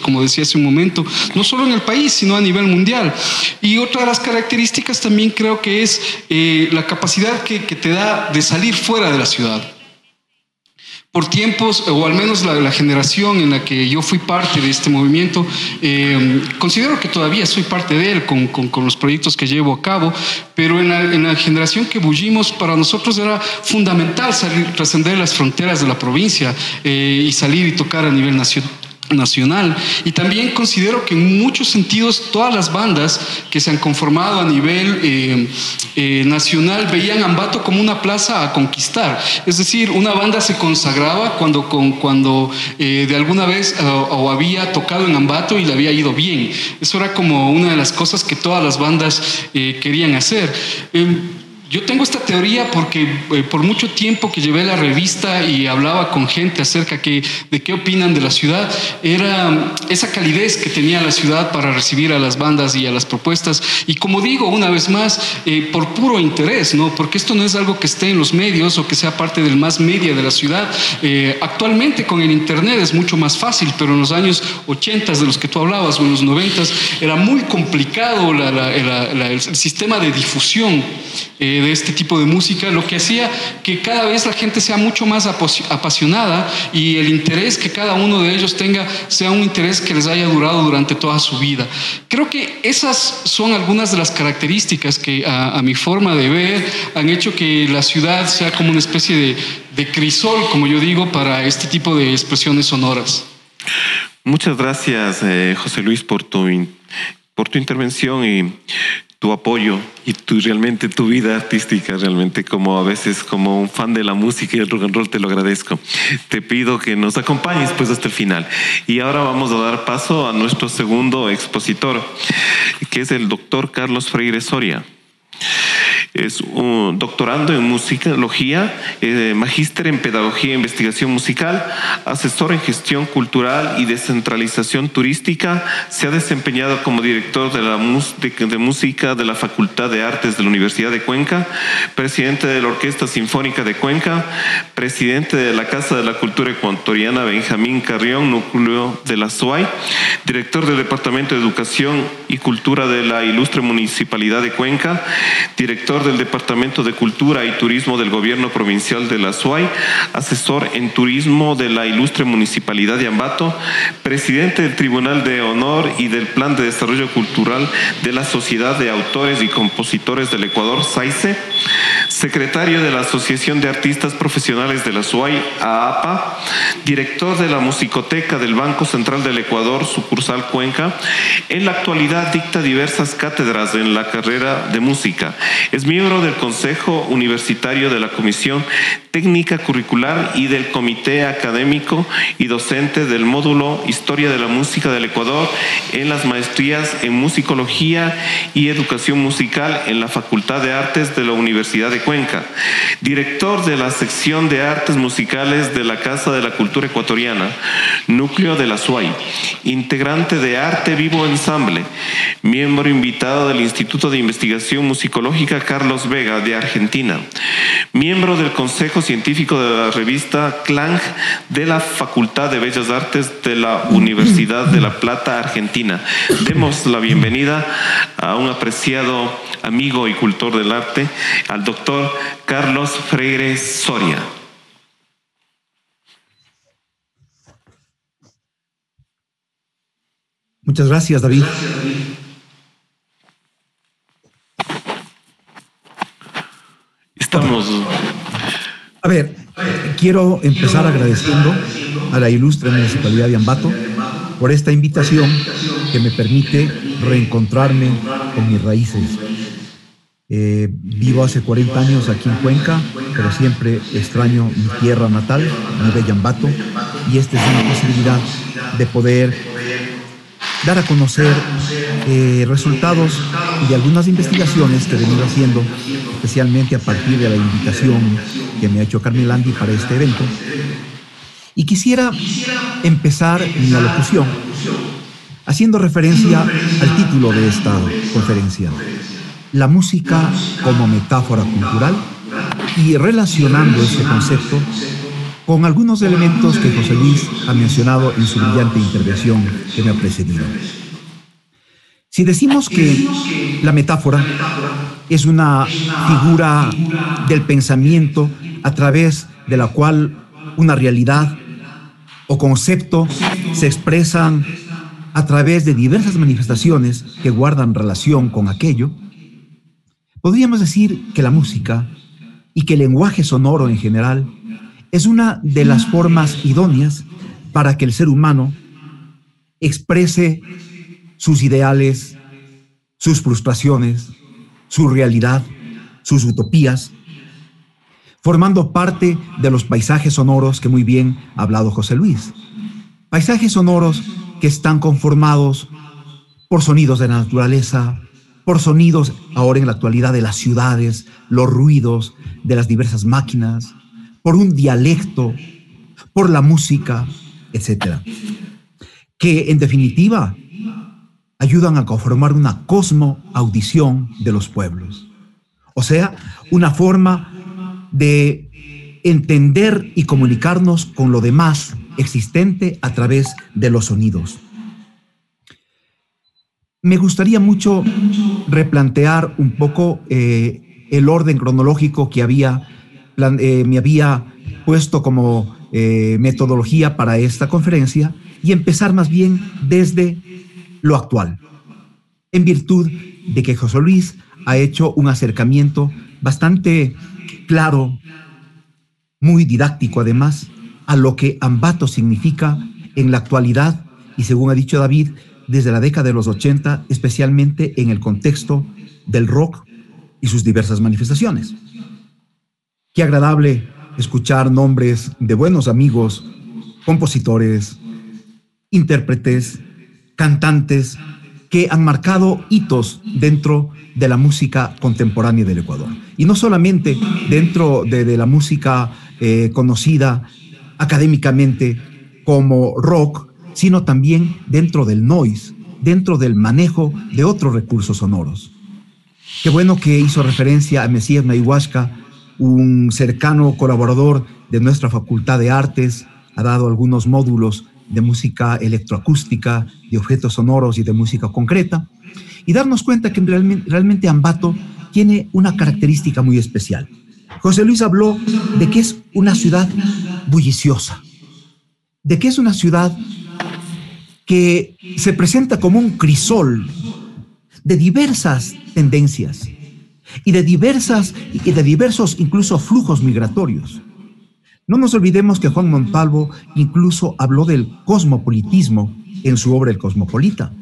Speaker 3: como decía hace un momento, no solo en el país, sino a nivel mundial. Y otra de las características también creo que es eh, la capacidad que te da de salir fuera de la ciudad por tiempos, o al menos la, generación en la que yo fui parte de este movimiento, eh, considero que todavía soy parte de él con, con, los proyectos que llevo a cabo, pero en la, en la, generación que bullimos, para nosotros era fundamental salir, trascender las fronteras de la provincia eh, y salir y tocar a nivel nacional nacional. Y también considero que en muchos sentidos todas las bandas que se han conformado a nivel eh, eh, nacional veían Ambato como una plaza a conquistar. Es decir, una banda se consagraba cuando, cuando eh, de alguna vez o había tocado en Ambato y le había ido bien. Eso era como una de las cosas que todas las bandas querían hacer. Yo tengo esta teoría porque eh, por mucho tiempo que llevé la revista y hablaba con gente acerca de qué opinan de la ciudad, era esa calidez que tenía la ciudad para recibir a las bandas y a las propuestas. Y como digo, una vez más, eh, por puro interés, ¿no? porque esto no es algo que esté en los medios o que sea parte del más media de la ciudad. Eh, actualmente con el Internet es mucho más fácil, pero en los años 80 de los que tú hablabas o en los 90 era muy complicado el sistema de difusión de este tipo de música, lo que hacía que cada vez la gente sea mucho más apasionada y el interés que cada uno de ellos tenga sea un interés que les haya durado durante toda su vida. Creo que esas son algunas de las características que a, mi forma de ver han hecho que la ciudad sea como una especie de, de crisol, como yo digo, para este tipo de expresiones sonoras.
Speaker 2: Muchas gracias, eh, José Luis, por tu, por tu intervención y tu apoyo y tu realmente tu vida artística realmente como a veces como un fan de la música y el rock and roll te lo agradezco. Te pido que nos acompañes pues hasta el final. Y ahora vamos a dar paso a nuestro segundo expositor que es el doctor Carlos Freire Soria es doctorando en musicología, eh, magíster en pedagogía e investigación musical, asesor en gestión cultural y descentralización turística. Se ha desempeñado como director de la de música de la Facultad de Artes de la Universidad de Cuenca, presidente de la Orquesta Sinfónica de Cuenca, presidente de la Casa de la Cultura Ecuatoriana Benjamín Carrión, núcleo de la SUAY, director del Departamento de Educación y Cultura de la Ilustre Municipalidad de Cuenca, director del Departamento de Cultura y Turismo del Gobierno Provincial de la SUAY, asesor en Turismo de la Ilustre Municipalidad de Ambato, presidente del Tribunal de Honor y del Plan de Desarrollo Cultural de la Sociedad de Autores y Compositores del Ecuador, SAICE, secretario de la Asociación de Artistas Profesionales de la SUAY, AAPA, director de la Musicoteca del Banco Central del Ecuador, sucursal Cuenca. En la actualidad dicta diversas cátedras en la carrera de música. Es miembro del Consejo Universitario de la Comisión Técnica Curricular y del Comité Académico y Docente del Módulo Historia de la Música del Ecuador en las maestrías en Musicología y Educación Musical en la Facultad de Artes de la Universidad de Cuenca. Director de la sección de Artes Musicales de la Casa de la Cultura Ecuatoriana, núcleo de la SUAY, integrante de Arte Vivo Ensamble, miembro invitado del Instituto de Investigación Musicológica Carlos Vega de Argentina, miembro del Consejo Científico de la revista Clang de la Facultad de Bellas Artes de la Universidad de La Plata, Argentina. Demos la bienvenida a un apreciado amigo y cultor del arte, al doctor Carlos Freire Soria.
Speaker 4: Muchas gracias, David. A ver, quiero empezar agradeciendo a la ilustre Municipalidad de Ambato por esta invitación que me permite reencontrarme con mis raíces. Eh, vivo hace 40 años aquí en Cuenca, pero siempre extraño mi tierra natal, mi bella Ambato, y esta es una posibilidad de poder dar a conocer eh, resultados de algunas investigaciones que he venido haciendo, especialmente a partir de la invitación que me ha hecho Carmen Landi para este evento. Y quisiera empezar mi alocución haciendo referencia al título de esta conferencia, la música como metáfora cultural y relacionando este concepto con algunos elementos que José Luis ha mencionado en su brillante intervención que me ha precedido. Si decimos que la metáfora es una figura del pensamiento a través de la cual una realidad o concepto se expresan a través de diversas manifestaciones que guardan relación con aquello, podríamos decir que la música y que el lenguaje sonoro en general es una de las formas idóneas para que el ser humano exprese sus ideales, sus frustraciones, su realidad, sus utopías, formando parte de los paisajes sonoros que muy bien ha hablado José Luis. Paisajes sonoros que están conformados por sonidos de la naturaleza, por sonidos ahora en la actualidad de las ciudades, los ruidos de las diversas máquinas, por un dialecto, por la música, etc. Que en definitiva ayudan a conformar una cosmo audición de los pueblos. O sea, una forma de entender y comunicarnos con lo demás existente a través de los sonidos. Me gustaría mucho replantear un poco eh, el orden cronológico que había eh, me había puesto como eh, metodología para esta conferencia y empezar más bien desde lo actual, en virtud de que José Luis ha hecho un acercamiento bastante claro, muy didáctico además, a lo que Ambato significa en la actualidad y según ha dicho David, desde la década de los 80, especialmente en el contexto del rock y sus diversas manifestaciones. Qué agradable escuchar nombres de buenos amigos, compositores, intérpretes, cantantes que han marcado hitos dentro de la música contemporánea del Ecuador. Y no solamente dentro de, la música eh, conocida académicamente como rock, sino también dentro del noise, dentro del manejo de otros recursos sonoros. Qué bueno que hizo referencia a Mesías Mayhuasca un cercano colaborador de nuestra Facultad de Artes, ha dado algunos módulos de música electroacústica, de objetos sonoros y de música concreta, y darnos cuenta que realmente, realmente Ambato tiene una característica muy especial. José Luis habló de que es una ciudad bulliciosa, de que es una ciudad que se presenta como un crisol de diversas tendencias y de diversas y de diversos incluso flujos migratorios. No nos olvidemos que Juan Montalvo incluso habló del cosmopolitismo en su obra El Cosmopolita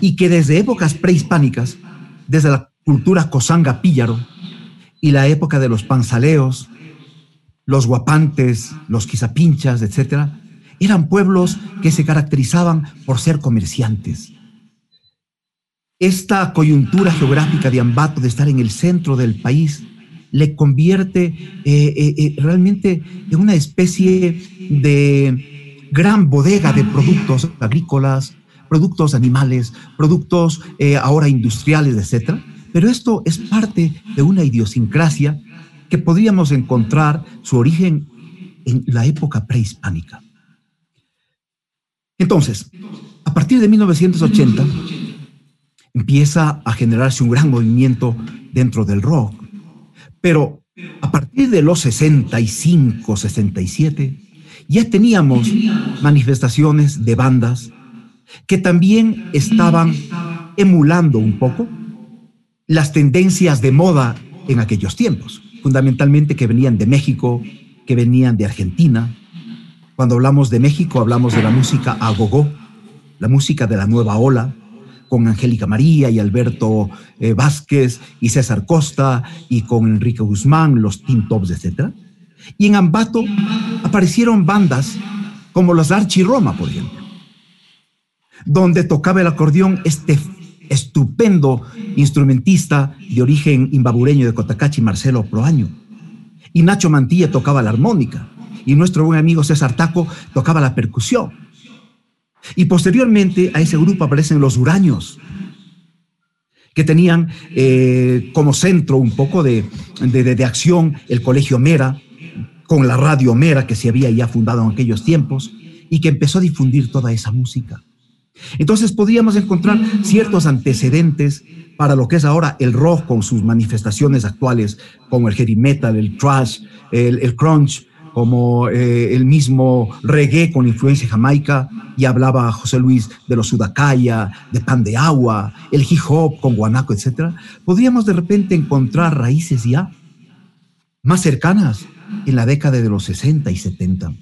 Speaker 4: y que desde épocas prehispánicas, desde la cultura cosanga píllaro y la época de los panzaleos, los guapantes, los quizapinchas, etcétera, eran pueblos que se caracterizaban por ser comerciantes. Esta coyuntura geográfica de Ambato, de estar en el centro del país, le convierte eh, eh, eh, realmente en una especie de gran bodega de productos agrícolas, productos animales, productos ahora industriales, etc. Pero esto es parte de una idiosincrasia que podríamos encontrar su origen en la época prehispánica. Entonces, a partir de 1980, empieza a generarse un gran movimiento dentro del rock. Pero a partir de los 65, 67, ya teníamos manifestaciones de bandas que también estaban emulando un poco las tendencias de moda en aquellos tiempos, fundamentalmente que venían de México, que venían de Argentina, cuando hablamos de México, hablamos de la música a gogo, la música de la nueva ola, con Angélica María y Alberto eh, Vázquez y César Costa y con Enrique Guzmán, los Teen Tops, etc. Y en Ambato aparecieron bandas como los Archie Roma, por ejemplo, donde tocaba el acordeón este estupendo instrumentista de origen imbabureño de Cotacachi, Marcelo Proaño. Y Nacho Mantilla tocaba la armónica y nuestro buen amigo César Taco tocaba la percusión. Y posteriormente a ese grupo aparecen los Uraños, que tenían eh, como centro un poco de, de, acción el Colegio Mera, con la radio Mera que se había ya fundado en aquellos tiempos y que empezó a difundir toda esa música. Entonces podríamos encontrar ciertos antecedentes para lo que es ahora el rock con sus manifestaciones actuales, como el heavy metal, el thrash, el, el crunch, como eh, el mismo reggae con influencia jamaica, y hablaba José Luis de los sudacaya, de pan de agua, el hip hop con guanaco, etc., podríamos de repente encontrar raíces ya más cercanas en la década de los 60 y 70,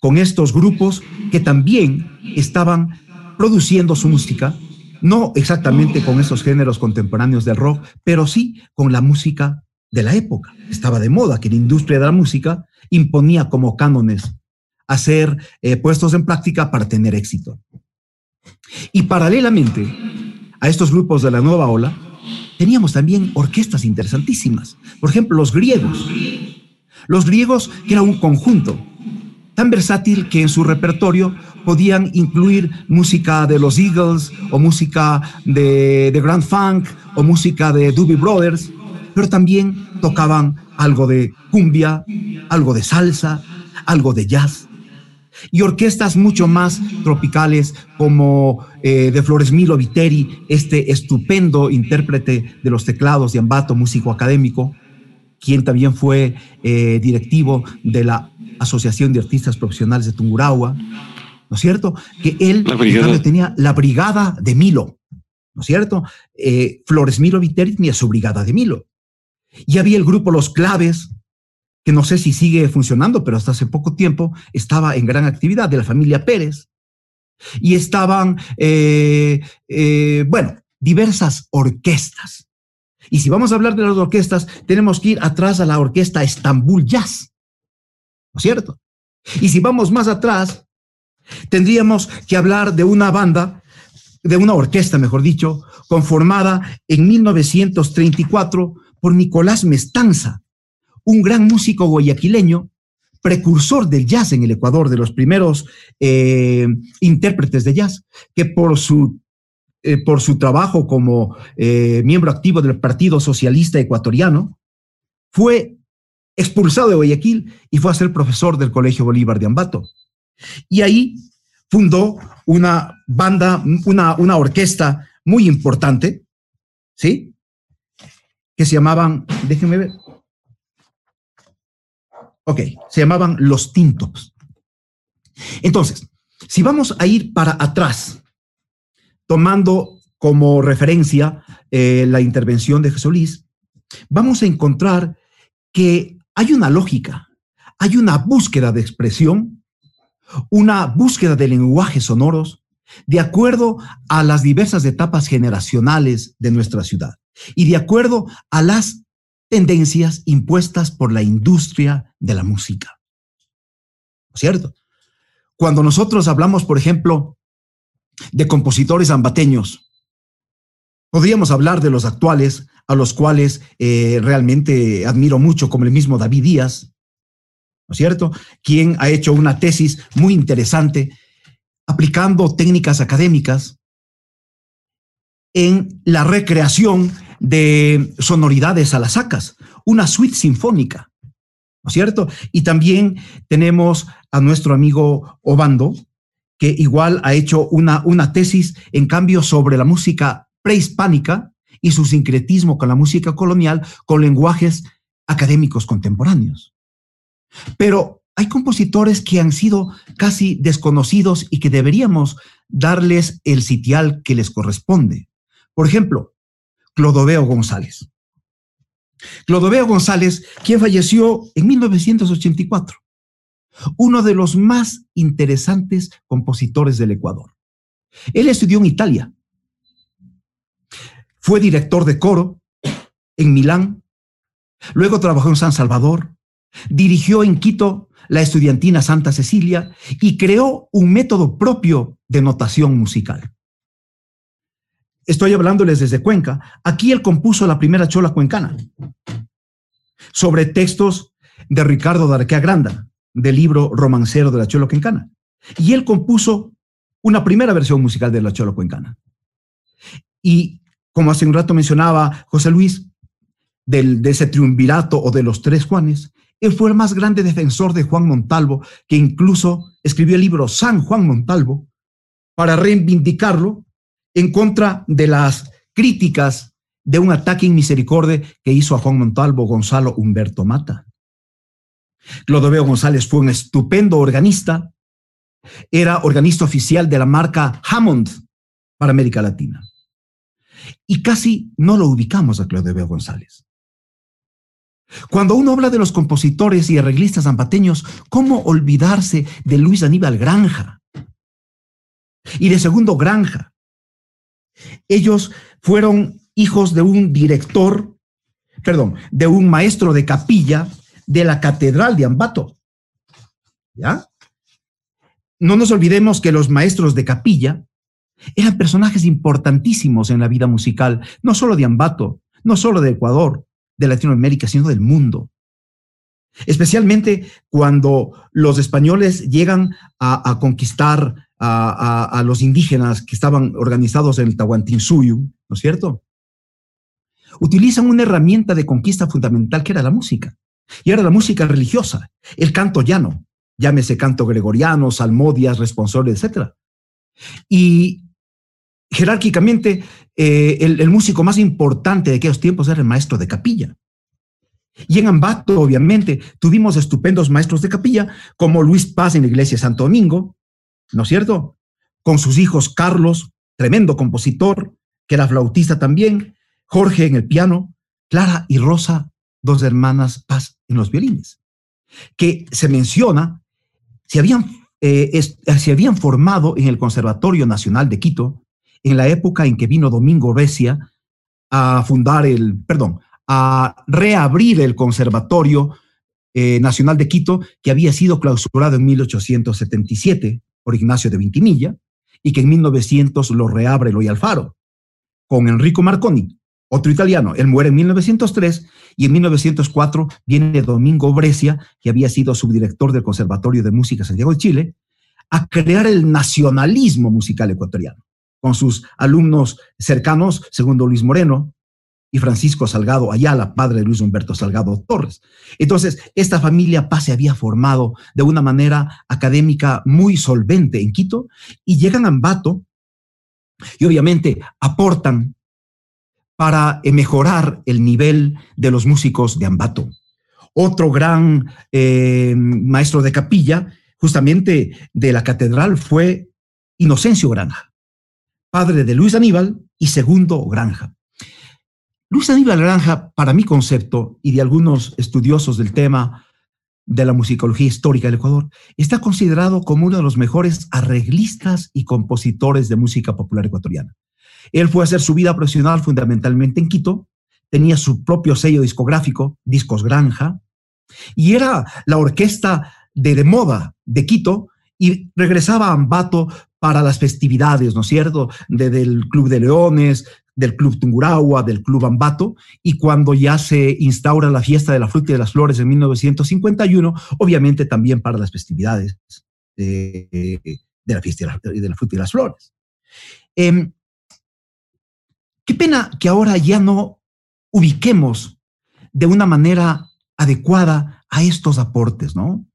Speaker 4: con estos grupos que también estaban produciendo su música, no exactamente con esos géneros contemporáneos del rock, pero sí con la música de la época. Estaba de moda que la industria de la música imponía como cánones hacer eh, puestos en práctica para tener éxito. Y paralelamente a estos grupos de la nueva ola, teníamos también orquestas interesantísimas. Por ejemplo, los griegos. Los griegos, que era un conjunto tan versátil que en su repertorio podían incluir música de los Eagles o música de, de Grand Funk o música de Doobie Brothers, pero también tocaban algo de cumbia, algo de salsa, algo de jazz. Y orquestas mucho más tropicales como eh, de Flores Milo Viteri, este estupendo intérprete de los teclados de Ambato, músico académico, quien también fue eh, directivo de la Asociación de Artistas Profesionales de Tungurahua, ¿no es cierto? Que él tenía la Brigada de Milo, ¿no es cierto? Eh, Flores Milo Viteri tenía su Brigada de Milo. Y había el grupo Los Claves, que no sé si sigue funcionando, pero hasta hace poco tiempo estaba en gran actividad, de la familia Pérez. Y estaban, eh, eh, bueno, diversas orquestas. Y si vamos a hablar de las orquestas, tenemos que ir atrás a la orquesta Estambul Jazz, ¿no es cierto? Y si vamos más atrás, tendríamos que hablar de una banda, de una orquesta, mejor dicho, conformada en 1934 por Nicolás Mestanza, un gran músico guayaquileño, precursor del jazz en el Ecuador, de los primeros eh, intérpretes de jazz, que por su, eh, por su trabajo como eh, miembro activo del Partido Socialista Ecuatoriano, fue expulsado de Guayaquil y fue a ser profesor del Colegio Bolívar de Ambato. Y ahí fundó una banda, una, una orquesta muy importante, ¿sí? Que se llamaban, déjenme ver. Ok, se llamaban Los Tintos. Entonces, si vamos a ir para atrás, tomando como referencia eh, la intervención de Jesolís, vamos a encontrar que hay una lógica, hay una búsqueda de expresión, una búsqueda de lenguajes sonoros, de acuerdo a las diversas etapas generacionales de nuestra ciudad y de acuerdo a las tendencias impuestas por la industria de la música. ¿Cierto? Cuando nosotros hablamos, por ejemplo, de compositores ambateños, podríamos hablar de los actuales, a los cuales eh, realmente admiro mucho, como el mismo David Díaz, ¿no es cierto? Quien ha hecho una tesis muy interesante aplicando técnicas académicas en la recreación de sonoridades a las sacas, una suite sinfónica, ¿no es cierto? Y también tenemos a nuestro amigo Obando, que igual ha hecho una, una tesis, en cambio, sobre la música prehispánica y su sincretismo con la música colonial, con lenguajes académicos contemporáneos. Pero hay compositores que han sido casi desconocidos y que deberíamos darles el sitial que les corresponde. Por ejemplo, Clodoveo González. Clodoveo González, quien falleció en 1984, uno de los más interesantes compositores del Ecuador. Él estudió en Italia. Fue director de coro en Milán. Luego trabajó en San Salvador. Dirigió en Quito la estudiantina Santa Cecilia y creó un método propio de notación musical. Estoy hablándoles desde Cuenca. Aquí él compuso la primera chola cuencana sobre textos de Ricardo Darquea Granda, del libro Romancero de la Chola Cuencana. Y él compuso una primera versión musical de la Chola Cuencana. Y como hace un rato mencionaba José Luis, del, de ese triunvirato o de los tres Juanes, él fue el más grande defensor de Juan Montalvo, que incluso escribió el libro San Juan Montalvo para reivindicarlo en contra de las críticas de un ataque en misericordia que hizo a Juan Montalvo Gonzalo Humberto Mata. Clodoveo González fue un estupendo organista, era organista oficial de la marca Hammond para América Latina. Y casi no lo ubicamos a Clodoveo González. Cuando uno habla de los compositores y arreglistas zampateños, ¿cómo olvidarse de Luis Aníbal Granja? Y de Segundo Granja. Ellos fueron hijos de un director, perdón, de un maestro de capilla de la Catedral de Ambato. ¿Ya? No nos olvidemos que los maestros de capilla eran personajes importantísimos en la vida musical, no solo de Ambato, no solo de Ecuador, de Latinoamérica, sino del mundo. Especialmente cuando los españoles llegan a, conquistar a, los indígenas que estaban organizados en el Tahuantinsuyo, ¿no es cierto? Utilizan una herramienta de conquista fundamental que era la música. Y era la música religiosa, el canto llano, llámese canto gregoriano, salmodias, responsorios, etc. Y jerárquicamente, eh, el, el, músico más importante de aquellos tiempos era el maestro de capilla. Y en Ambato, obviamente, tuvimos estupendos maestros de capilla, como Luis Paz en la iglesia de Santo Domingo, ¿no es cierto? Con sus hijos Carlos, tremendo compositor, que era flautista también, Jorge en el piano, Clara y Rosa, dos hermanas Paz en los violines, que se menciona, se habían, eh, se habían formado en el Conservatorio Nacional de Quito en la época en que vino Domingo Recia a fundar el, perdón, a reabrir el Conservatorio eh, Nacional de Quito, que había sido clausurado en 1877 por Ignacio de Vintimilla, y que en 1900 lo reabre Loy Alfaro, con Enrico Marconi, otro italiano. Él muere en 1903 y en 1904 viene Domingo Brescia, que había sido subdirector del Conservatorio de Música Santiago de Chile, a crear el nacionalismo musical ecuatoriano, con sus alumnos cercanos, segundo Luis Moreno, y Francisco Salgado Ayala, padre de Luis Humberto Salgado Torres. Entonces, esta familia PAS se había formado de una manera académica muy solvente en Quito y llegan a Ambato y obviamente aportan para eh, mejorar el nivel de los músicos de Ambato. Otro gran eh, maestro de capilla, justamente de la catedral, fue Inocencio Granja, padre de Luis Aníbal y segundo Granja. Luis Aníbal Granja, para mi concepto y de algunos estudiosos del tema de la musicología histórica del Ecuador, está considerado como uno de los mejores arreglistas y compositores de música popular ecuatoriana. Él fue a hacer su vida profesional fundamentalmente en Quito, tenía su propio sello discográfico, Discos Granja, y era la orquesta de, moda de Quito y regresaba a Ambato para las festividades, ¿no es cierto?, del Club de Leones, del Club Tungurahua, del Club Ambato, y cuando ya se instaura la fiesta de la fruta y de las flores en 1951, obviamente también para las festividades de, la fiesta de la, fruta y las flores. Em, qué pena que ahora ya no ubiquemos de una manera adecuada a estos aportes, ¿no?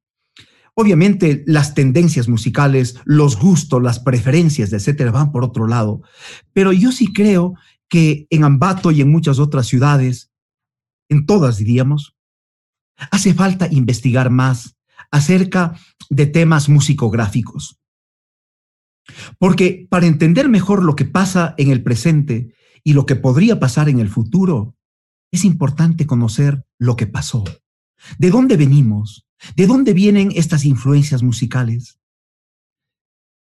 Speaker 4: Obviamente las tendencias musicales, los gustos, las preferencias, etcétera, van por otro lado, pero yo sí creo que en Ambato y en muchas otras ciudades, en todas diríamos, hace falta investigar más acerca de temas musicográficos. Porque para entender mejor lo que pasa en el presente y lo que podría pasar en el futuro, es importante conocer lo que pasó. ¿De dónde venimos? ¿De dónde vienen estas influencias musicales?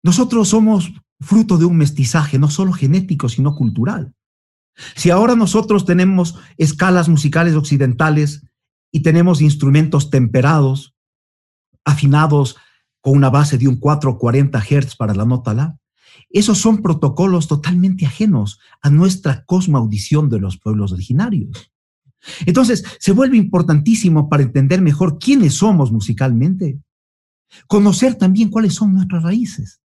Speaker 4: Nosotros somos fruto de un mestizaje, no solo genético, sino cultural. Si ahora nosotros tenemos escalas musicales occidentales y tenemos instrumentos temperados, afinados con una base de un 440 Hz para la nota La, esos son protocolos totalmente ajenos a nuestra cosmoaudición de los pueblos originarios. Entonces, se vuelve importantísimo para entender mejor quiénes somos musicalmente, conocer también cuáles son nuestras raíces.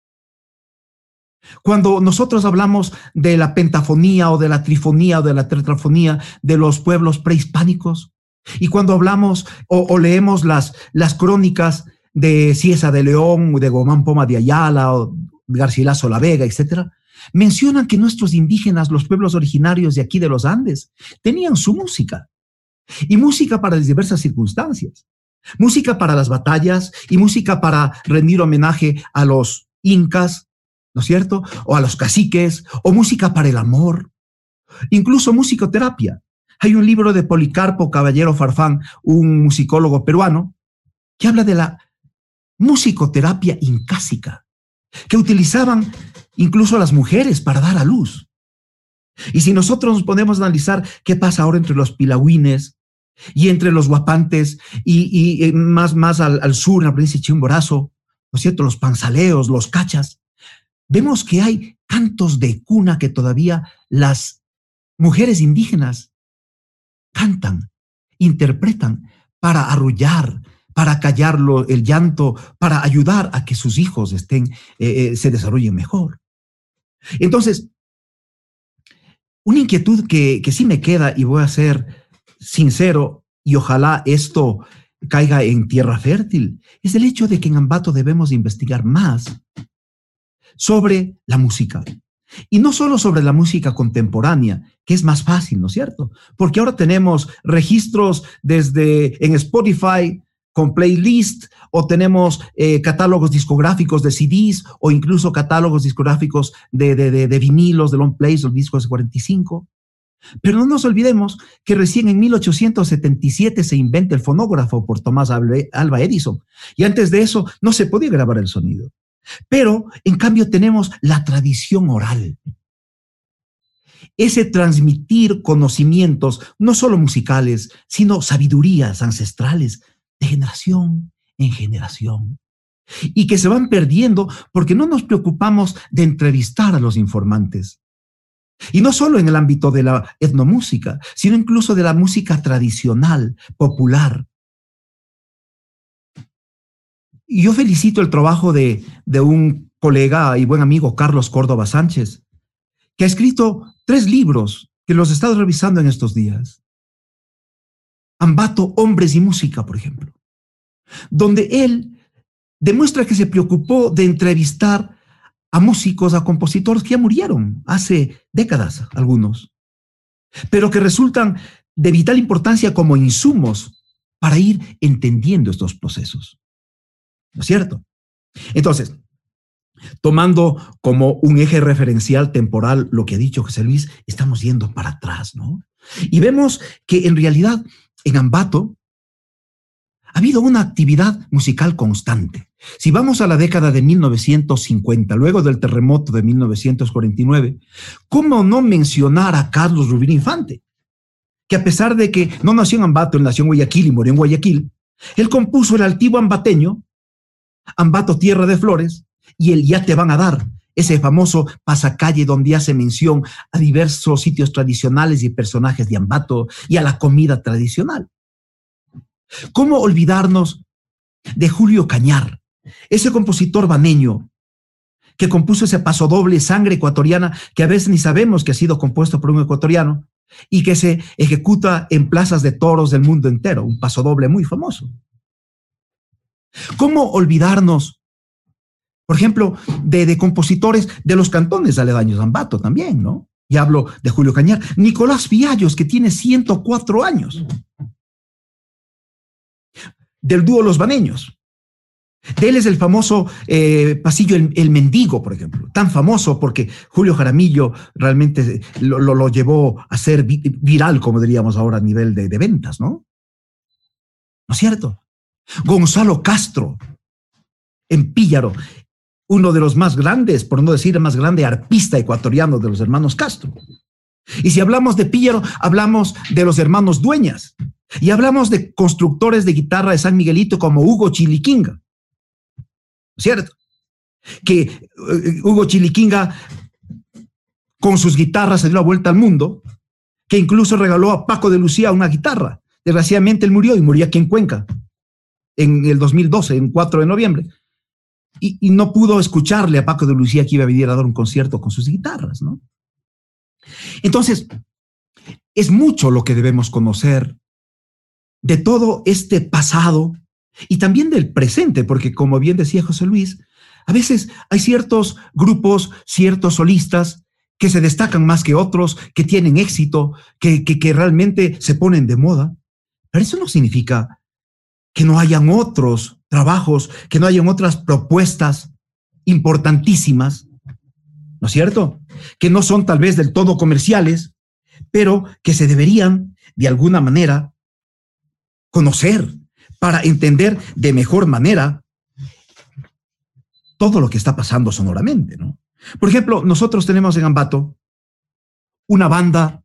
Speaker 4: Cuando nosotros hablamos de la pentafonía o de la trifonía o de la tetrafonía de los pueblos prehispánicos, y cuando hablamos o, leemos las, las crónicas de Ciesa de León, de Gomán Poma de Ayala, o Garcilaso La Vega, etcétera, mencionan que nuestros indígenas, los pueblos originarios de aquí de los Andes, tenían su música. Y música para las diversas circunstancias. Música para las batallas y música para rendir homenaje a los incas, ¿no es cierto? O a los caciques, o música para el amor, incluso musicoterapia. Hay un libro de Policarpo Caballero Farfán, un musicólogo peruano, que habla de la musicoterapia incásica, que utilizaban incluso las mujeres para dar a luz. Y si nosotros nos ponemos a analizar qué pasa ahora entre los pilagüines y entre los guapantes y, eh, más, más al, al, sur, la provincia de Chimborazo, ¿no es cierto? Los panzaleos, los cachas, vemos que hay cantos de cuna que todavía las mujeres indígenas cantan, interpretan para arrullar, para callar el llanto, para ayudar a que sus hijos estén, eh, eh, se desarrollen mejor. Entonces, una inquietud que, que sí me queda y voy a ser sincero y ojalá esto caiga en tierra fértil, es el hecho de que en Ambato debemos investigar más sobre la música. Y no solo sobre la música contemporánea, que es más fácil, ¿no es cierto? Porque ahora tenemos registros desde en Spotify con playlist o tenemos eh, catálogos discográficos de CDs o incluso catálogos discográficos de, de, vinilos, de long plays o discos de 45. Pero no nos olvidemos que recién en 1877 se inventa el fonógrafo por Tomás Alba Edison y antes de eso no se podía grabar el sonido. Pero, en cambio, tenemos la tradición oral. Ese transmitir conocimientos, no solo musicales, sino sabidurías ancestrales, de generación en generación. Y que se van perdiendo porque no nos preocupamos de entrevistar a los informantes. Y no solo en el ámbito de la etnomúsica, sino incluso de la música tradicional, popular, y yo felicito el trabajo de, un colega y buen amigo, Carlos Córdoba Sánchez, que ha escrito tres libros que los he estado revisando en estos días. Ambato, Hombres y Música, por ejemplo, donde él demuestra que se preocupó de entrevistar a músicos, a compositores que ya murieron hace décadas, algunos, pero que resultan de vital importancia como insumos para ir entendiendo estos procesos. ¿No es cierto? Entonces, tomando como un eje referencial temporal lo que ha dicho José Luis, estamos yendo para atrás, ¿no? Y vemos que en realidad en Ambato ha habido una actividad musical constante. Si vamos a la década de 1950, luego del terremoto de 1949, ¿cómo no mencionar a Carlos Rubín Infante? Que a pesar de que no nació en Ambato, él nació en Guayaquil y murió en Guayaquil, él compuso el altivo ambateño, Ambato Tierra de Flores, y el Ya te van a dar, ese famoso pasacalle donde hace mención a diversos sitios tradicionales y personajes de Ambato y a la comida tradicional. ¿Cómo olvidarnos de Julio Cañar, ese compositor baneño que compuso ese pasodoble sangre ecuatoriana que a veces ni sabemos que ha sido compuesto por un ecuatoriano y que se ejecuta en plazas de toros del mundo entero, un pasodoble muy famoso? ¿Cómo olvidarnos, por ejemplo, de, compositores de los cantones aledaños, Ambato también, ¿no? Y hablo de Julio Cañar, Nicolás Villallos, que tiene 104 años del dúo Los Baneños. De él es el famoso eh, pasillo el, Mendigo, por ejemplo, tan famoso porque Julio Jaramillo realmente lo, llevó a ser viral, como diríamos ahora, a nivel de, de ventas, ¿no? ¿No es cierto? Gonzalo Castro, en Píllaro, uno de los más grandes, por no decir el más grande arpista ecuatoriano de los hermanos Castro. Y si hablamos de Píllaro, hablamos de los hermanos Dueñas, y hablamos de constructores de guitarra de San Miguelito como Hugo Chiliquinga. ¿Cierto? Que eh, Hugo Chiliquinga con sus guitarras se dio la vuelta al mundo, que incluso regaló a Paco de Lucía una guitarra. Desgraciadamente él murió y murió aquí en Cuenca en el 2012, en 4 de noviembre. Y, no pudo escucharle a Paco de Lucía que iba a venir a dar un concierto con sus guitarras, ¿no? Entonces, es mucho lo que debemos conocer de todo este pasado y también del presente, porque como bien decía José Luis, a veces hay ciertos grupos, ciertos solistas que se destacan más que otros, que tienen éxito, que, que, realmente se ponen de moda, pero eso no significa que no hayan otros trabajos, que no hayan otras propuestas importantísimas, ¿no es cierto? Que no son tal vez del todo comerciales, pero que se deberían, de alguna manera, conocer, para entender de mejor manera todo lo que está pasando sonoramente, ¿no? Por ejemplo, nosotros tenemos en Ambato una banda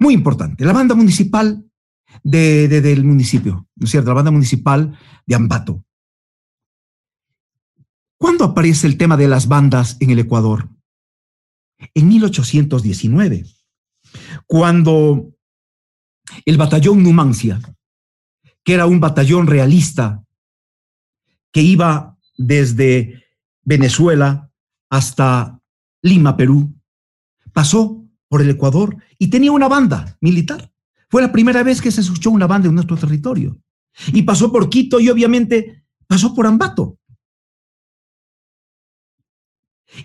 Speaker 4: muy importante, la banda municipal de, del municipio, ¿no es cierto? La banda municipal de Ambato. ¿Cuándo aparece el tema de las bandas en el Ecuador? En 1819, cuando el batallón Numancia, que era un batallón realista que iba desde Venezuela hasta Lima, Perú, pasó por el Ecuador y tenía una banda militar. Fue la primera vez que se escuchó una banda en nuestro territorio. Y pasó por Quito y obviamente pasó por Ambato.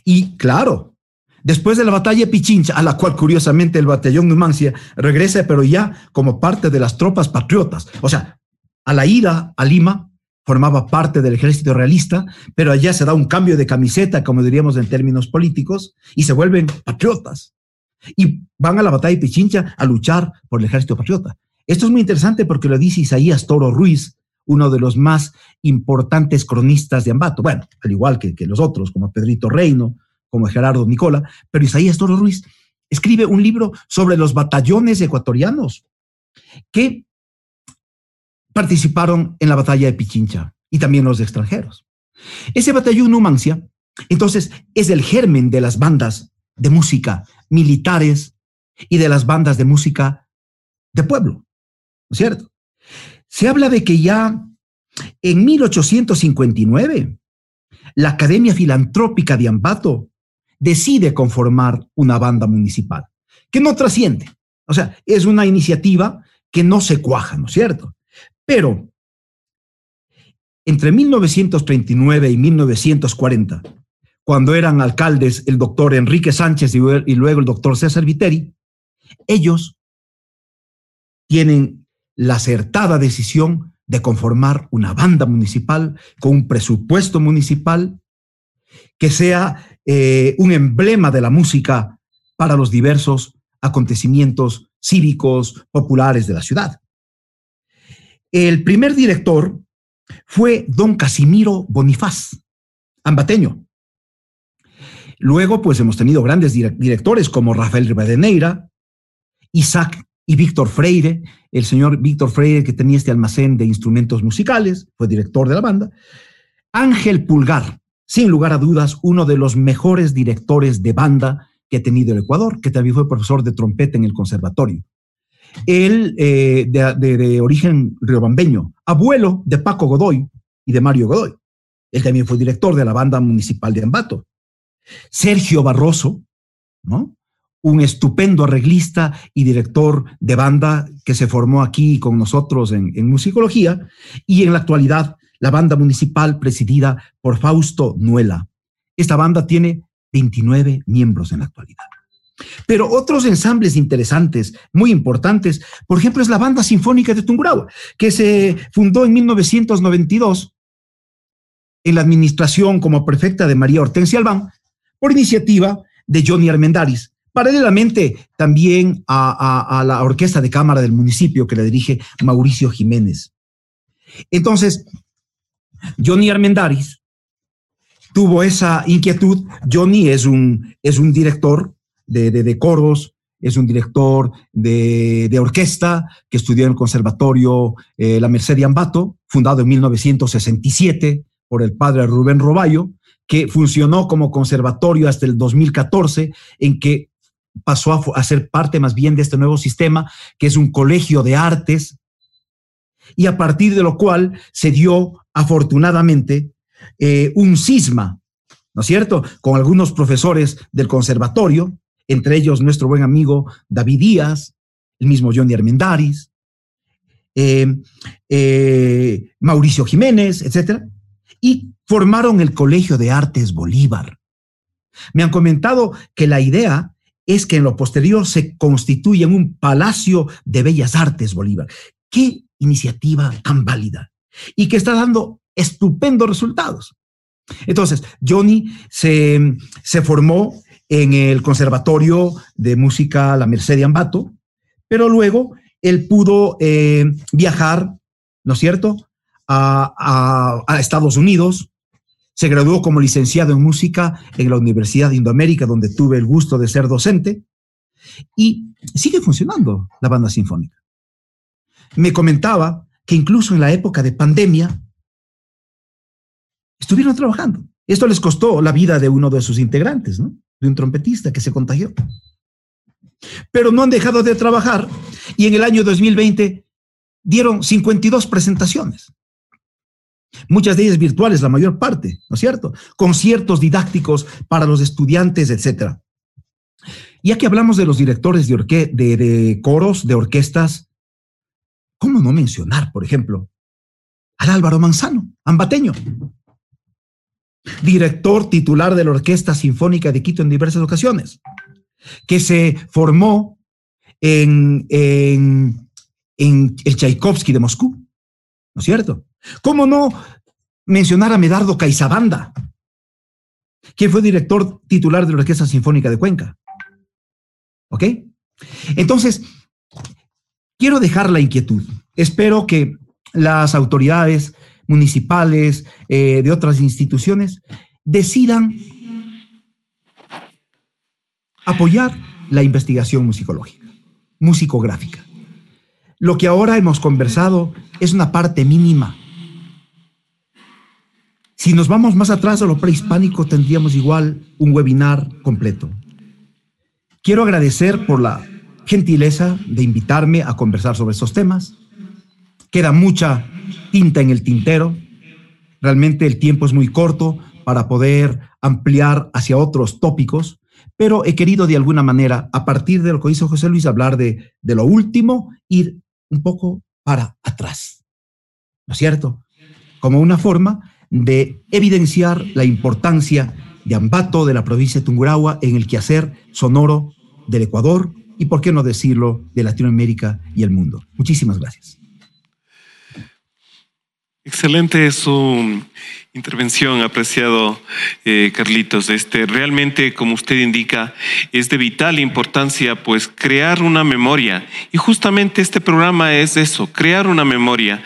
Speaker 4: Y claro, Después de la batalla de Pichincha, a la cual curiosamente el batallón Numancia regresa, pero ya como parte de las tropas patriotas. O sea, a la ida a Lima formaba parte del ejército realista, pero allá se da un cambio de camiseta, como diríamos en términos políticos, y se vuelven patriotas. Y van a la batalla de Pichincha a luchar por el ejército patriota. Esto es muy interesante porque lo dice Isaías Toro Ruiz, uno de los más importantes cronistas de Ambato. Bueno, al igual que, que los otros, como Pedrito Reino, como Gerardo Nicola, pero Isaías Toro Ruiz escribe un libro sobre los batallones ecuatorianos que participaron en la batalla de Pichincha y también los extranjeros. Ese batallón Numancia, entonces, es el germen de las bandas de música militares y de las bandas de música de pueblo, ¿no es cierto? Se habla de que ya en 1859 la Academia Filantrópica de Ambato decide conformar una banda municipal, que no trasciende. O sea, es una iniciativa que no se cuaja, ¿no es cierto? Pero entre 1939 y 1940, cuando eran alcaldes el doctor Enrique Sánchez y luego el doctor César Viteri, ellos tienen la acertada decisión de conformar una banda municipal con un presupuesto municipal que sea eh, un emblema de la música para los diversos acontecimientos cívicos populares de la ciudad. El primer director fue don Casimiro Bonifaz, ambateño. Luego, pues hemos tenido grandes directores como Rafael Rivadeneira, Isaac y Víctor Freire, el señor Víctor Freire que tenía este almacén de instrumentos musicales, fue director de la banda. Ángel Pulgar, sin lugar a dudas, uno de los mejores directores de banda que ha tenido el Ecuador, que también fue profesor de trompeta en el conservatorio. Él, eh, de, origen riobambeño, abuelo de Paco Godoy y de Mario Godoy. Él también fue director de la banda municipal de Ambato. Sergio Barroso, ¿no? un estupendo arreglista y director de banda que se formó aquí con nosotros en, en musicología, y en la actualidad la banda municipal presidida por Fausto Nuela. Esta banda tiene 29 miembros en la actualidad. Pero otros ensambles interesantes, muy importantes, por ejemplo, es la Banda Sinfónica de Tungurahua, que se fundó en 1992 en la administración como prefecta de María Hortensia Albán, por iniciativa de Johnny Armendaris, paralelamente también a, la orquesta de cámara del municipio que la dirige Mauricio Jiménez. Entonces, Johnny Armendaris tuvo esa inquietud. Johnny es un, es un director de, coros, es un director de, orquesta que estudió en el Conservatorio eh, La Merced Ambato, fundado en 1967 por el padre Rubén Roballo, que funcionó como conservatorio hasta el 2014, en que pasó a, a ser parte más bien de este nuevo sistema, que es un colegio de artes, y a partir de lo cual se dio afortunadamente eh, un cisma, ¿no es cierto?, con algunos profesores del conservatorio, entre ellos nuestro buen amigo David Díaz, el mismo Johnny Armendaris, eh, eh, Mauricio Jiménez, etc. Y formaron el Colegio de Artes Bolívar. Me han comentado que la idea es que en lo posterior se constituya un Palacio de Bellas Artes Bolívar. Qué iniciativa tan válida y que está dando estupendos resultados. Entonces, Johnny se, formó en el Conservatorio de Música La Merced de Ambato, pero luego él pudo eh, viajar, ¿no es cierto?, a, Estados Unidos. Se graduó como licenciado en música en la Universidad de Indoamérica, donde tuve el gusto de ser docente, y sigue funcionando la banda sinfónica. Me comentaba que incluso en la época de pandemia, estuvieron trabajando. Esto les costó la vida de uno de sus integrantes. De un trompetista que se contagió. Pero no han dejado de trabajar y en el año 2020 dieron 52 presentaciones. Muchas de ellas virtuales, la mayor parte, ¿no es cierto? Conciertos didácticos para los estudiantes, etc. Ya que hablamos de los directores de, de, de coros, de orquestas, ¿cómo no mencionar, por ejemplo, al Álvaro Manzano, ambateño, director titular de la Orquesta Sinfónica de Quito en diversas ocasiones, que se formó en, en, el Tchaikovsky de Moscú, ¿no es cierto? ¿Cómo no mencionar a Medardo Caizabanda, quien fue director titular de la Orquesta Sinfónica de Cuenca? ¿Ok? Entonces, quiero dejar la inquietud. Espero que las autoridades municipales, eh, de otras instituciones, decidan apoyar la investigación musicológica, musicográfica. Lo que ahora hemos conversado es una parte mínima. Si nos vamos más atrás a lo prehispánico, tendríamos igual un webinar completo. Quiero agradecer por la gentileza de invitarme a conversar sobre estos temas. Queda mucha tinta en el tintero. Realmente el tiempo es muy corto para poder ampliar hacia otros tópicos, pero he querido de alguna manera, a partir de lo que hizo José Luis, hablar de, de lo último, ir un poco para atrás. ¿No es cierto? Como una forma de evidenciar la importancia de Ambato, de la provincia de Tungurahua, en el quehacer sonoro del Ecuador y, por qué no decirlo, de Latinoamérica y el mundo. Muchísimas gracias.
Speaker 2: Excelente su intervención, apreciado eh, Carlitos. Este, realmente, como usted indica, es de vital importancia, pues, crear una memoria. Y justamente este programa es eso, crear una memoria.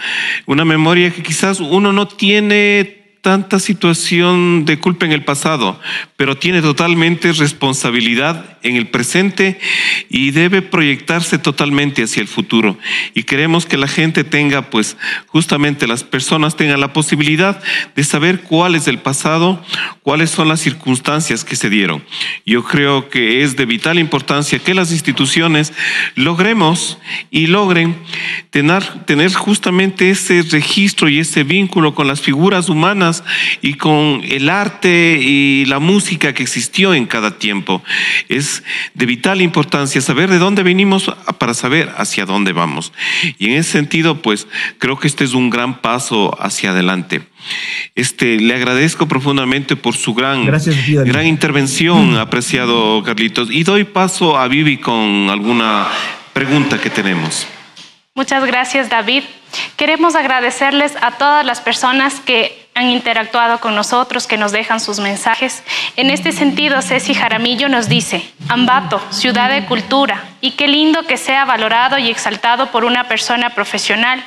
Speaker 2: Una memoria que quizás uno no tiene tanta situación de culpa en el pasado, pero tiene totalmente responsabilidad en el presente y debe proyectarse totalmente hacia el futuro. Y queremos que la gente tenga, pues justamente las personas tengan la posibilidad de saber cuál es el pasado, cuáles son las circunstancias que se dieron. Yo creo que es de vital importancia que las instituciones logremos y logren tener, tener justamente ese registro y ese vínculo con las figuras humanas y con el arte y la música que existió en cada tiempo. Es de vital importancia saber de dónde venimos para saber hacia dónde vamos. Y en ese sentido, pues creo que este es un gran paso hacia adelante. Este, le agradezco profundamente por su gran, gran intervención, apreciado Carlitos. Y doy paso a Vivi con alguna pregunta que tenemos.
Speaker 1: Muchas gracias, David. Queremos agradecerles a todas las personas que han interactuado con nosotros, que nos dejan sus mensajes. En este sentido, Ceci Jaramillo nos dice, Ambato, ciudad de cultura, y qué lindo que sea valorado y exaltado por una persona profesional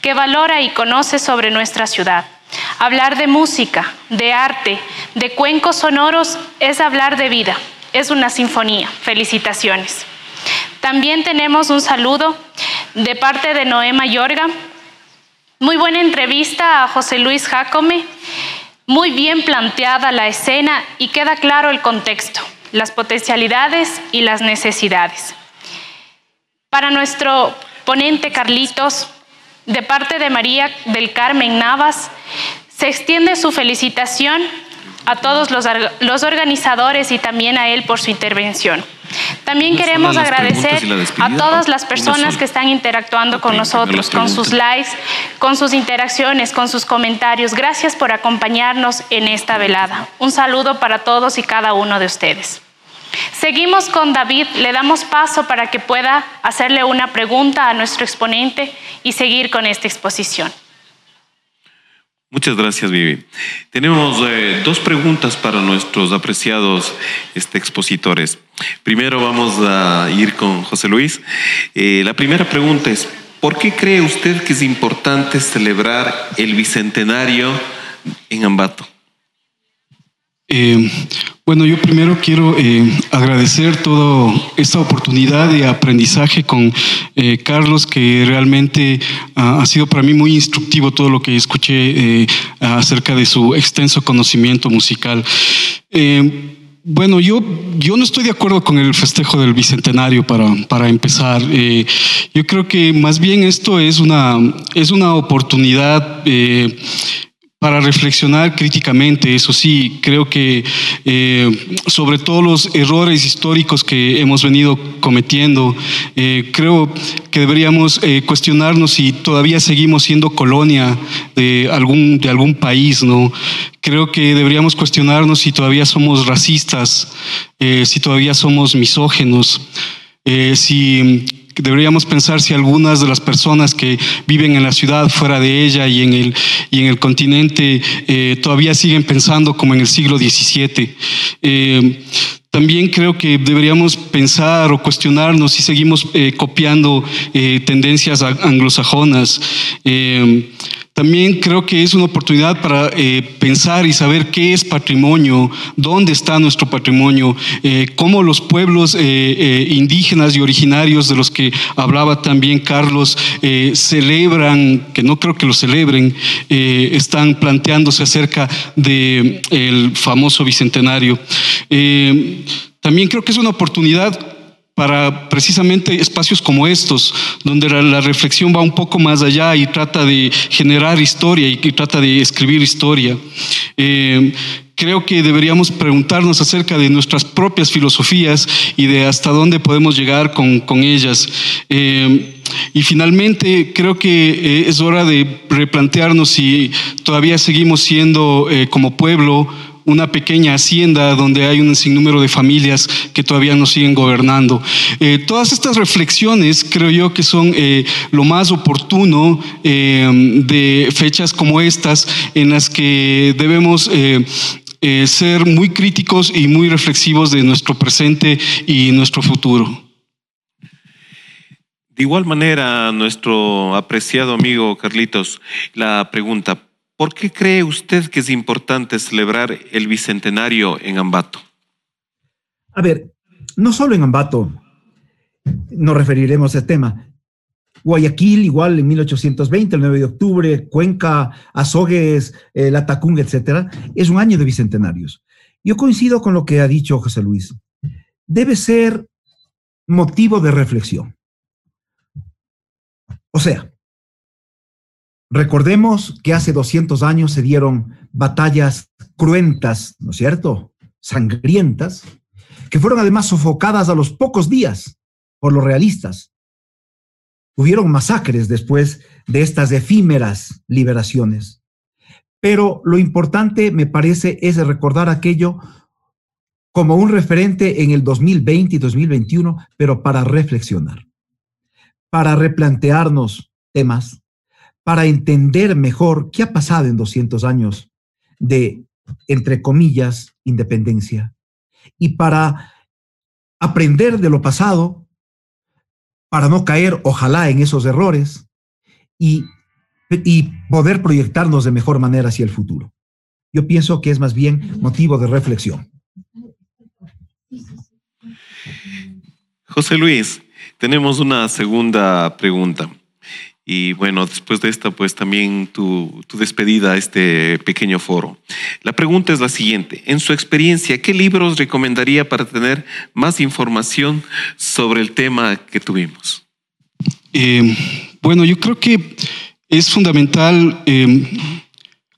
Speaker 1: que valora y conoce sobre nuestra ciudad. Hablar de música, de arte, de cuencos sonoros es hablar de vida, es una sinfonía. Felicitaciones. También tenemos un saludo de parte de Noema Yorga. Muy buena entrevista a José Luis Jacome, muy bien planteada la escena y queda claro el contexto, las potencialidades y las necesidades. Para nuestro ponente Carlitos, de parte de María del Carmen Navas, se extiende su felicitación a todos los, los organizadores y también a él por su intervención. También queremos agradecer a todas las personas que están interactuando con nosotros, con sus likes, con sus interacciones, con sus comentarios. Gracias por acompañarnos en esta velada. Un saludo para todos y cada uno de ustedes. Seguimos con David, le damos paso para que pueda hacerle una pregunta a nuestro exponente y seguir con esta exposición.
Speaker 2: Muchas gracias, Vivi. Tenemos eh, dos preguntas para nuestros apreciados este, expositores. Primero vamos a ir con José Luis. Eh, la primera pregunta es, ¿por qué cree usted que es importante celebrar el Bicentenario en Ambato?
Speaker 3: Eh, bueno, yo primero quiero eh, agradecer toda esta oportunidad de aprendizaje con eh, Carlos, que realmente ah, ha sido para mí muy instructivo todo lo que escuché acerca de su extenso conocimiento musical. Bueno, yo, yo no estoy de acuerdo con el festejo del Bicentenario para, para empezar. yo creo que más bien esto es una, es una oportunidad para reflexionar críticamente, eso sí, creo que eh, sobre todos los errores históricos que hemos venido cometiendo, eh, creo que deberíamos eh, cuestionarnos si todavía seguimos siendo colonia de algún, de algún país, ¿no? Creo que deberíamos cuestionarnos si todavía somos racistas, si todavía somos misógenos, si deberíamos pensar si algunas de las personas que viven en la ciudad, fuera de ella y en el, y en el continente, eh, todavía siguen pensando como en el siglo XVII. Eh, también creo que deberíamos pensar o cuestionarnos si seguimos eh, copiando tendencias anglosajonas. También creo que es una oportunidad para eh, pensar y saber qué es patrimonio, dónde está nuestro patrimonio, eh, cómo los pueblos eh, indígenas y originarios de los que hablaba también Carlos celebran, que no creo que lo celebren, están planteándose acerca del famoso bicentenario. también creo que es una oportunidad para precisamente espacios como estos, donde la, reflexión va un poco más allá y trata de generar historia y, trata de escribir historia. Eh, creo que deberíamos preguntarnos acerca de nuestras propias filosofías y de hasta dónde podemos llegar con, con ellas. Eh, y finalmente, creo que eh, es hora de replantearnos si todavía seguimos siendo como pueblo una pequeña hacienda donde hay un sinnúmero de familias que todavía nos siguen gobernando. Eh, todas estas reflexiones creo yo que son lo más oportuno de fechas como estas en las que debemos ser muy críticos y muy reflexivos de nuestro presente y nuestro futuro.
Speaker 2: De igual manera, nuestro apreciado amigo Carlitos, la pregunta, ¿por qué cree usted que es importante celebrar el Bicentenario en Ambato?
Speaker 4: A ver, no solo en Ambato nos referiremos a este tema. Guayaquil, igual en 1820, el 9 de octubre, Cuenca, Azogues, eh, La Tacunga, etcétera, es un año de bicentenarios. Yo coincido con lo que ha dicho José Luis. Debe ser motivo de reflexión. O sea, recordemos que hace 200 años se dieron batallas cruentas, ¿no es cierto? Sangrientas, que fueron además sofocadas a los pocos días por los realistas. Hubieron masacres después de estas efímeras liberaciones. Pero lo importante, me parece, es recordar aquello como un referente en el 2020 y 2021, pero para reflexionar para replantearnos temas, para entender mejor qué ha pasado en 200 años de, entre comillas, independencia, y para aprender de lo pasado, para no caer, ojalá, en esos errores y, y poder proyectarnos de mejor manera hacia el futuro. Yo pienso que es más bien motivo de reflexión.
Speaker 2: José Luis, tenemos una segunda pregunta. Y bueno, después de esta, pues también tu, despedida a este pequeño foro. La pregunta es la siguiente. En su experiencia, ¿qué libros recomendaría para tener más información sobre el tema que tuvimos?
Speaker 3: Eh, bueno, yo creo que es fundamental eh,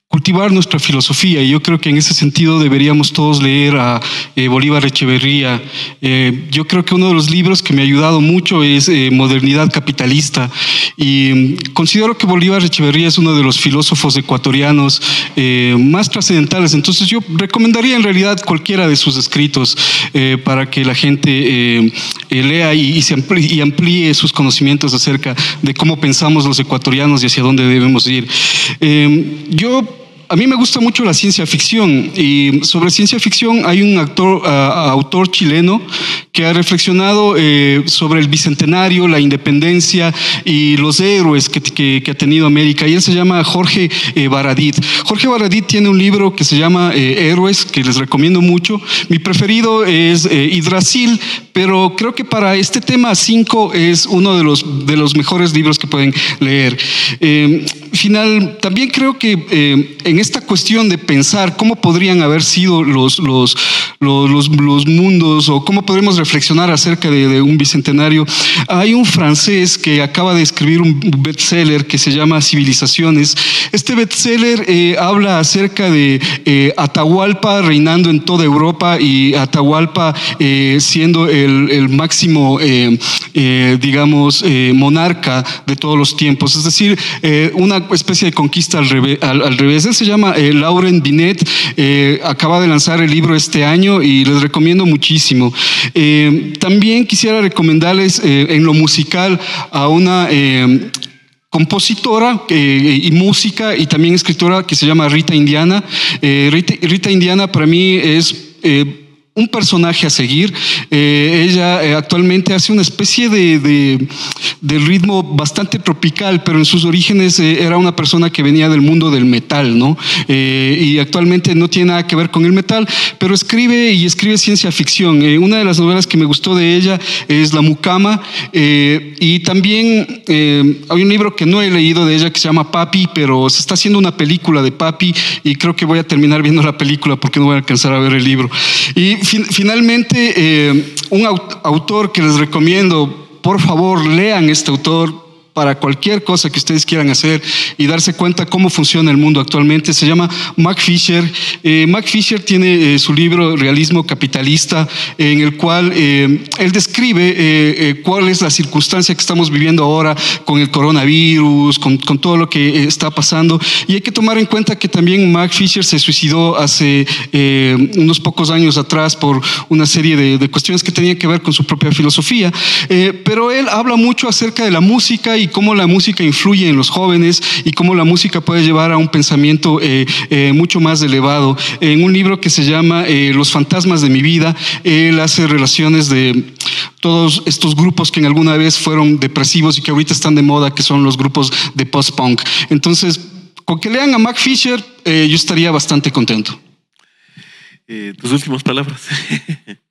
Speaker 3: cultivar nuestra filosofía. Y yo creo que en ese sentido deberíamos todos leer a eh, Bolívar Echeverría. Eh, yo creo que uno de los libros que me ha ayudado mucho es eh, Modernidad Capitalista. Y mm, considero que Bolívar Echeverría es uno de los filósofos ecuatorianos más trascendentales. Entonces yo recomendaría en realidad cualquiera de sus escritos para que la gente lea y, se amplíe, amplíe sus conocimientos acerca de cómo pensamos los ecuatorianos y hacia dónde debemos ir. yo a mí me gusta mucho la ciencia ficción y sobre ciencia ficción hay un autor chileno que ha reflexionado eh, sobre el bicentenario, la independencia y los héroes que, ha tenido América y él se llama Jorge eh, Baradit. Jorge Baradit tiene un libro que se llama eh, Héroes que les recomiendo mucho. Mi preferido es Hidrasil, pero creo que para este tema 5 es uno de los mejores libros que pueden leer. Final, también creo que en esta cuestión de pensar cómo podrían haber sido los, los, los, los mundos o cómo podremos reflexionar acerca de, un bicentenario, hay un francés que acaba de escribir un bestseller que se llama Civilizaciones. Este bestseller eh, habla acerca de eh, Atahualpa reinando en toda Europa y Atahualpa eh, siendo el, el máximo, digamos, monarca de todos los tiempos. Es decir, una especie de conquista al revés. Al, revés llama eh, Lauren Binet, eh, acaba de lanzar el libro este año y les recomiendo muchísimo. Eh, también quisiera recomendarles en lo musical a una compositora y música y también escritora que se llama Rita Indiana. Rita, Indiana para mí es un personaje a seguir. Eh, ella eh, actualmente hace una especie de, de, ritmo bastante tropical, pero en sus orígenes eh, era una persona que venía del mundo del metal, ¿no? y actualmente no tiene nada que ver con el metal, pero escribe y escribe ciencia ficción. una de las novelas que me gustó de ella es La Mucama, y también hay un libro que no he leído de ella que se llama Papi, pero se está haciendo una película de Papi y creo que voy a terminar viendo la película porque no voy a alcanzar a ver el libro. Y finalmente, eh, un autor que les recomiendo, por favor, lean este autor para cualquier cosa que ustedes quieran hacer y darse cuenta cómo funciona el mundo actualmente. Se llama Mac Fisher. Eh, Mac Fisher tiene eh, su libro Realismo Capitalista, en el cual eh, él describe cuál es la circunstancia que estamos viviendo ahora con el coronavirus, con, todo lo que está pasando. Y hay que tomar en cuenta que también Mac Fisher se suicidó hace unos pocos años atrás por una serie de, de, cuestiones que tenían que ver con su propia filosofía. pero él habla mucho acerca de la música y cómo la música influye en los jóvenes y cómo la música puede llevar a un pensamiento eh, eh, mucho más elevado. En un libro que se llama eh, Los fantasmas de mi vida, él hace relaciones de todos estos grupos que en alguna vez fueron depresivos y que ahorita están de moda, que son los grupos de post-punk. Entonces, con que lean a Mac Fisher, yo estaría bastante contento.
Speaker 2: tus últimas palabras.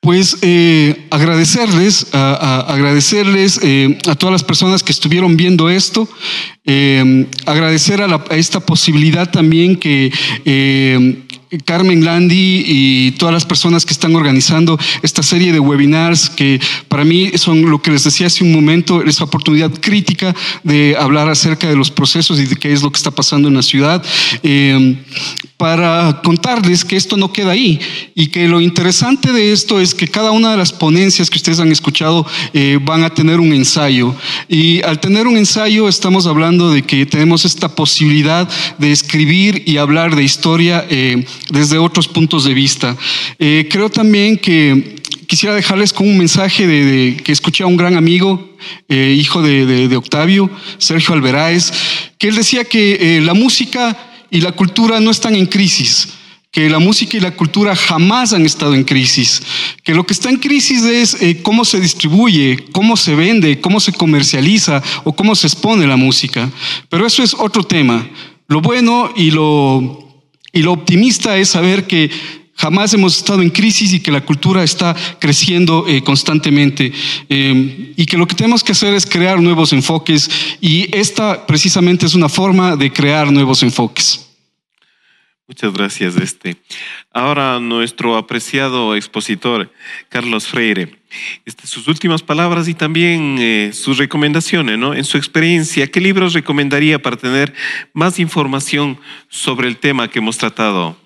Speaker 3: Pues eh, agradecerles, a, agradecerles eh, a todas las personas que estuvieron viendo esto, eh, agradecer a, esta posibilidad también que Carmen Landi y todas las personas que están organizando esta serie de webinars que para mí son lo que les decía hace un momento, esa oportunidad crítica de hablar acerca de los procesos y de qué es lo que está pasando en la ciudad, eh, para contarles que esto no queda ahí y que lo interesante de esto es que cada una de las ponencias que ustedes han escuchado eh, van a tener un ensayo. Y al tener un ensayo estamos hablando de que tenemos esta posibilidad de escribir y hablar de historia eh, desde otros puntos de vista. Eh, creo también que quisiera dejarles con un mensaje de, que escuché a un gran amigo, eh, hijo de, Octavio, Sergio Alveráez, que él decía que la música y la cultura no están en crisis, que la música y la cultura jamás han estado en crisis, que lo que está en crisis es cómo se distribuye, cómo se vende, cómo se comercializa o cómo se expone la música. Pero eso es otro tema. Lo bueno y lo y lo optimista es saber que jamás hemos estado en crisis y que la cultura está creciendo eh, constantemente eh, y que lo que tenemos que hacer es crear nuevos enfoques y esta precisamente es una forma de crear nuevos enfoques.
Speaker 2: Muchas gracias. Este. Ahora nuestro apreciado expositor, Carlos Freire, este, sus últimas palabras y también eh, sus recomendaciones, ¿no? En su experiencia, ¿qué libros recomendaría para tener más información sobre el tema que hemos tratado?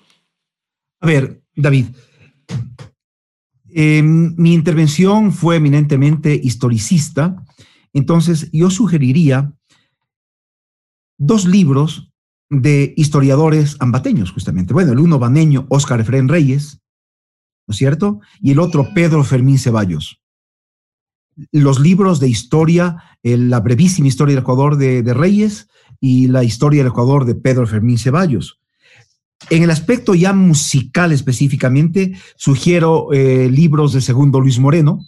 Speaker 4: A ver, David, em, mi intervención fue eminentemente historicista, entonces yo sugeriría dos libros de historiadores ambateños, justamente. Bueno, el uno baneño, Óscar Efraín Reyes, ¿no es cierto? Y el otro, Pedro Fermín Ceballos. Los libros de historia, la brevísima historia del Ecuador de, Reyes y la historia del Ecuador de Pedro Fermín Ceballos. En el aspecto ya musical específicamente, sugiero eh, libros de segundo Luis Moreno,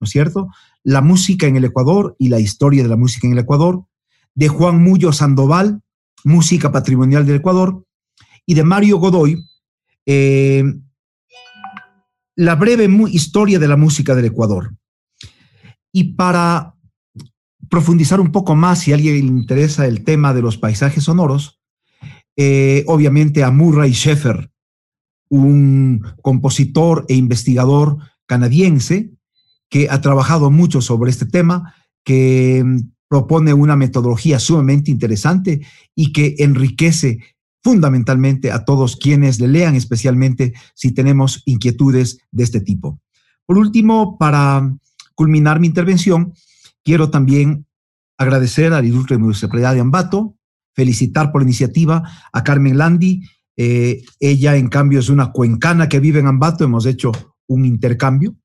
Speaker 4: ¿no es cierto? La música en el Ecuador y la historia de la música en el Ecuador, de Juan Mullo Sandoval, Música Patrimonial del Ecuador, y de Mario Godoy, eh, La breve historia de la música del Ecuador. Y para profundizar un poco más, si a alguien le interesa el tema de los paisajes sonoros, eh, obviamente a Murray Sheffer, un compositor e investigador canadiense que ha trabajado mucho sobre este tema, que propone una metodología sumamente interesante y que enriquece fundamentalmente a todos quienes le lean, especialmente si tenemos inquietudes de este tipo. Por último, para culminar mi intervención, quiero también agradecer a la Ilustre Municipalidad de Ambato, felicitar por la iniciativa a Carmen Landi. Eh, ella, en cambio, es una cuencana que vive en Ambato. Hemos hecho un intercambio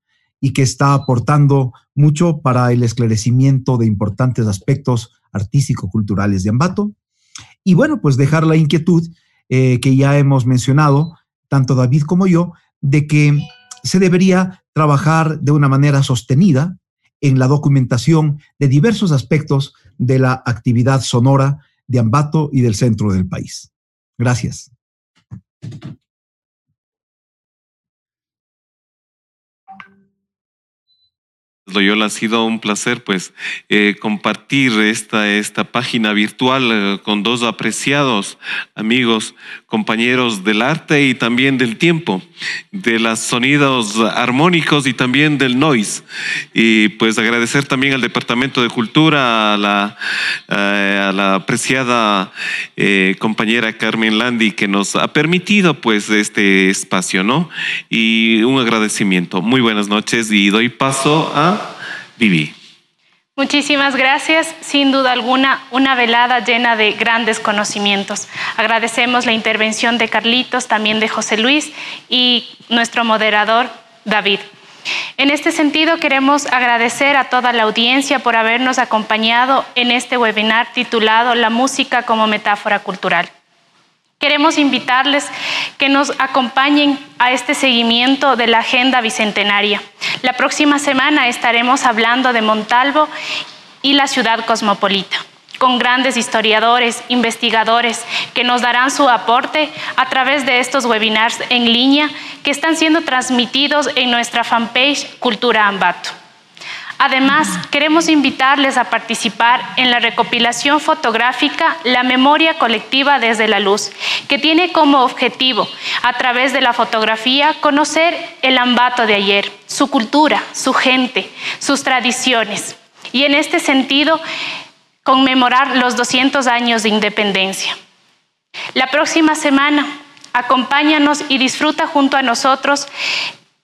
Speaker 4: y que está aportando mucho para el esclarecimiento de importantes aspectos artístico-culturales de Ambato. Y bueno, pues dejar la inquietud eh, que ya hemos mencionado, tanto David como yo, de que se debería trabajar de una manera sostenida en la documentación de diversos aspectos de la actividad sonora de Ambato y del centro del país. Gracias.
Speaker 2: Loyola. Ha sido un placer pues eh, compartir esta, esta página virtual eh, con dos apreciados amigos, compañeros del arte y también del tiempo, de los sonidos armónicos y también del noise. Y pues agradecer también al Departamento de Cultura, a la, la apreciada compañera Carmen Landi que nos ha permitido pues este espacio, ¿no? Y un agradecimiento. Muy buenas noches y doy paso a Vivi.
Speaker 1: Muchísimas gracias. Sin duda alguna, una velada llena de grandes conocimientos. Agradecemos la intervención de Carlitos, también de José Luis y nuestro moderador, David. En este sentido, queremos agradecer a toda la audiencia por habernos acompañado en este webinar titulado La música como metáfora cultural. Queremos invitarles que nos acompañen a este seguimiento de la Agenda Bicentenaria. La próxima semana estaremos hablando de Montalvo y la ciudad cosmopolita con grandes historiadores, investigadores que nos darán su aporte a través de estos webinars en línea que están siendo transmitidos en nuestra fanpage Cultura Ambato. Además, queremos invitarles a participar en la recopilación fotográfica La memoria colectiva desde la luz, que tiene como objetivo, a través de la fotografía, conocer el Ambato de ayer, su cultura, su gente, sus tradiciones. Y en este sentido, conmemorar los 200 años de independencia. La próxima semana, acompáñanos y disfruta junto a nosotros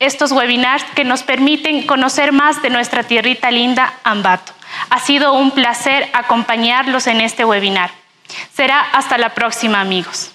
Speaker 1: estos webinars que nos permiten conocer más de nuestra tierrita linda, Ambato. Ha sido un placer acompañarlos en este webinar. Será hasta la próxima, amigos.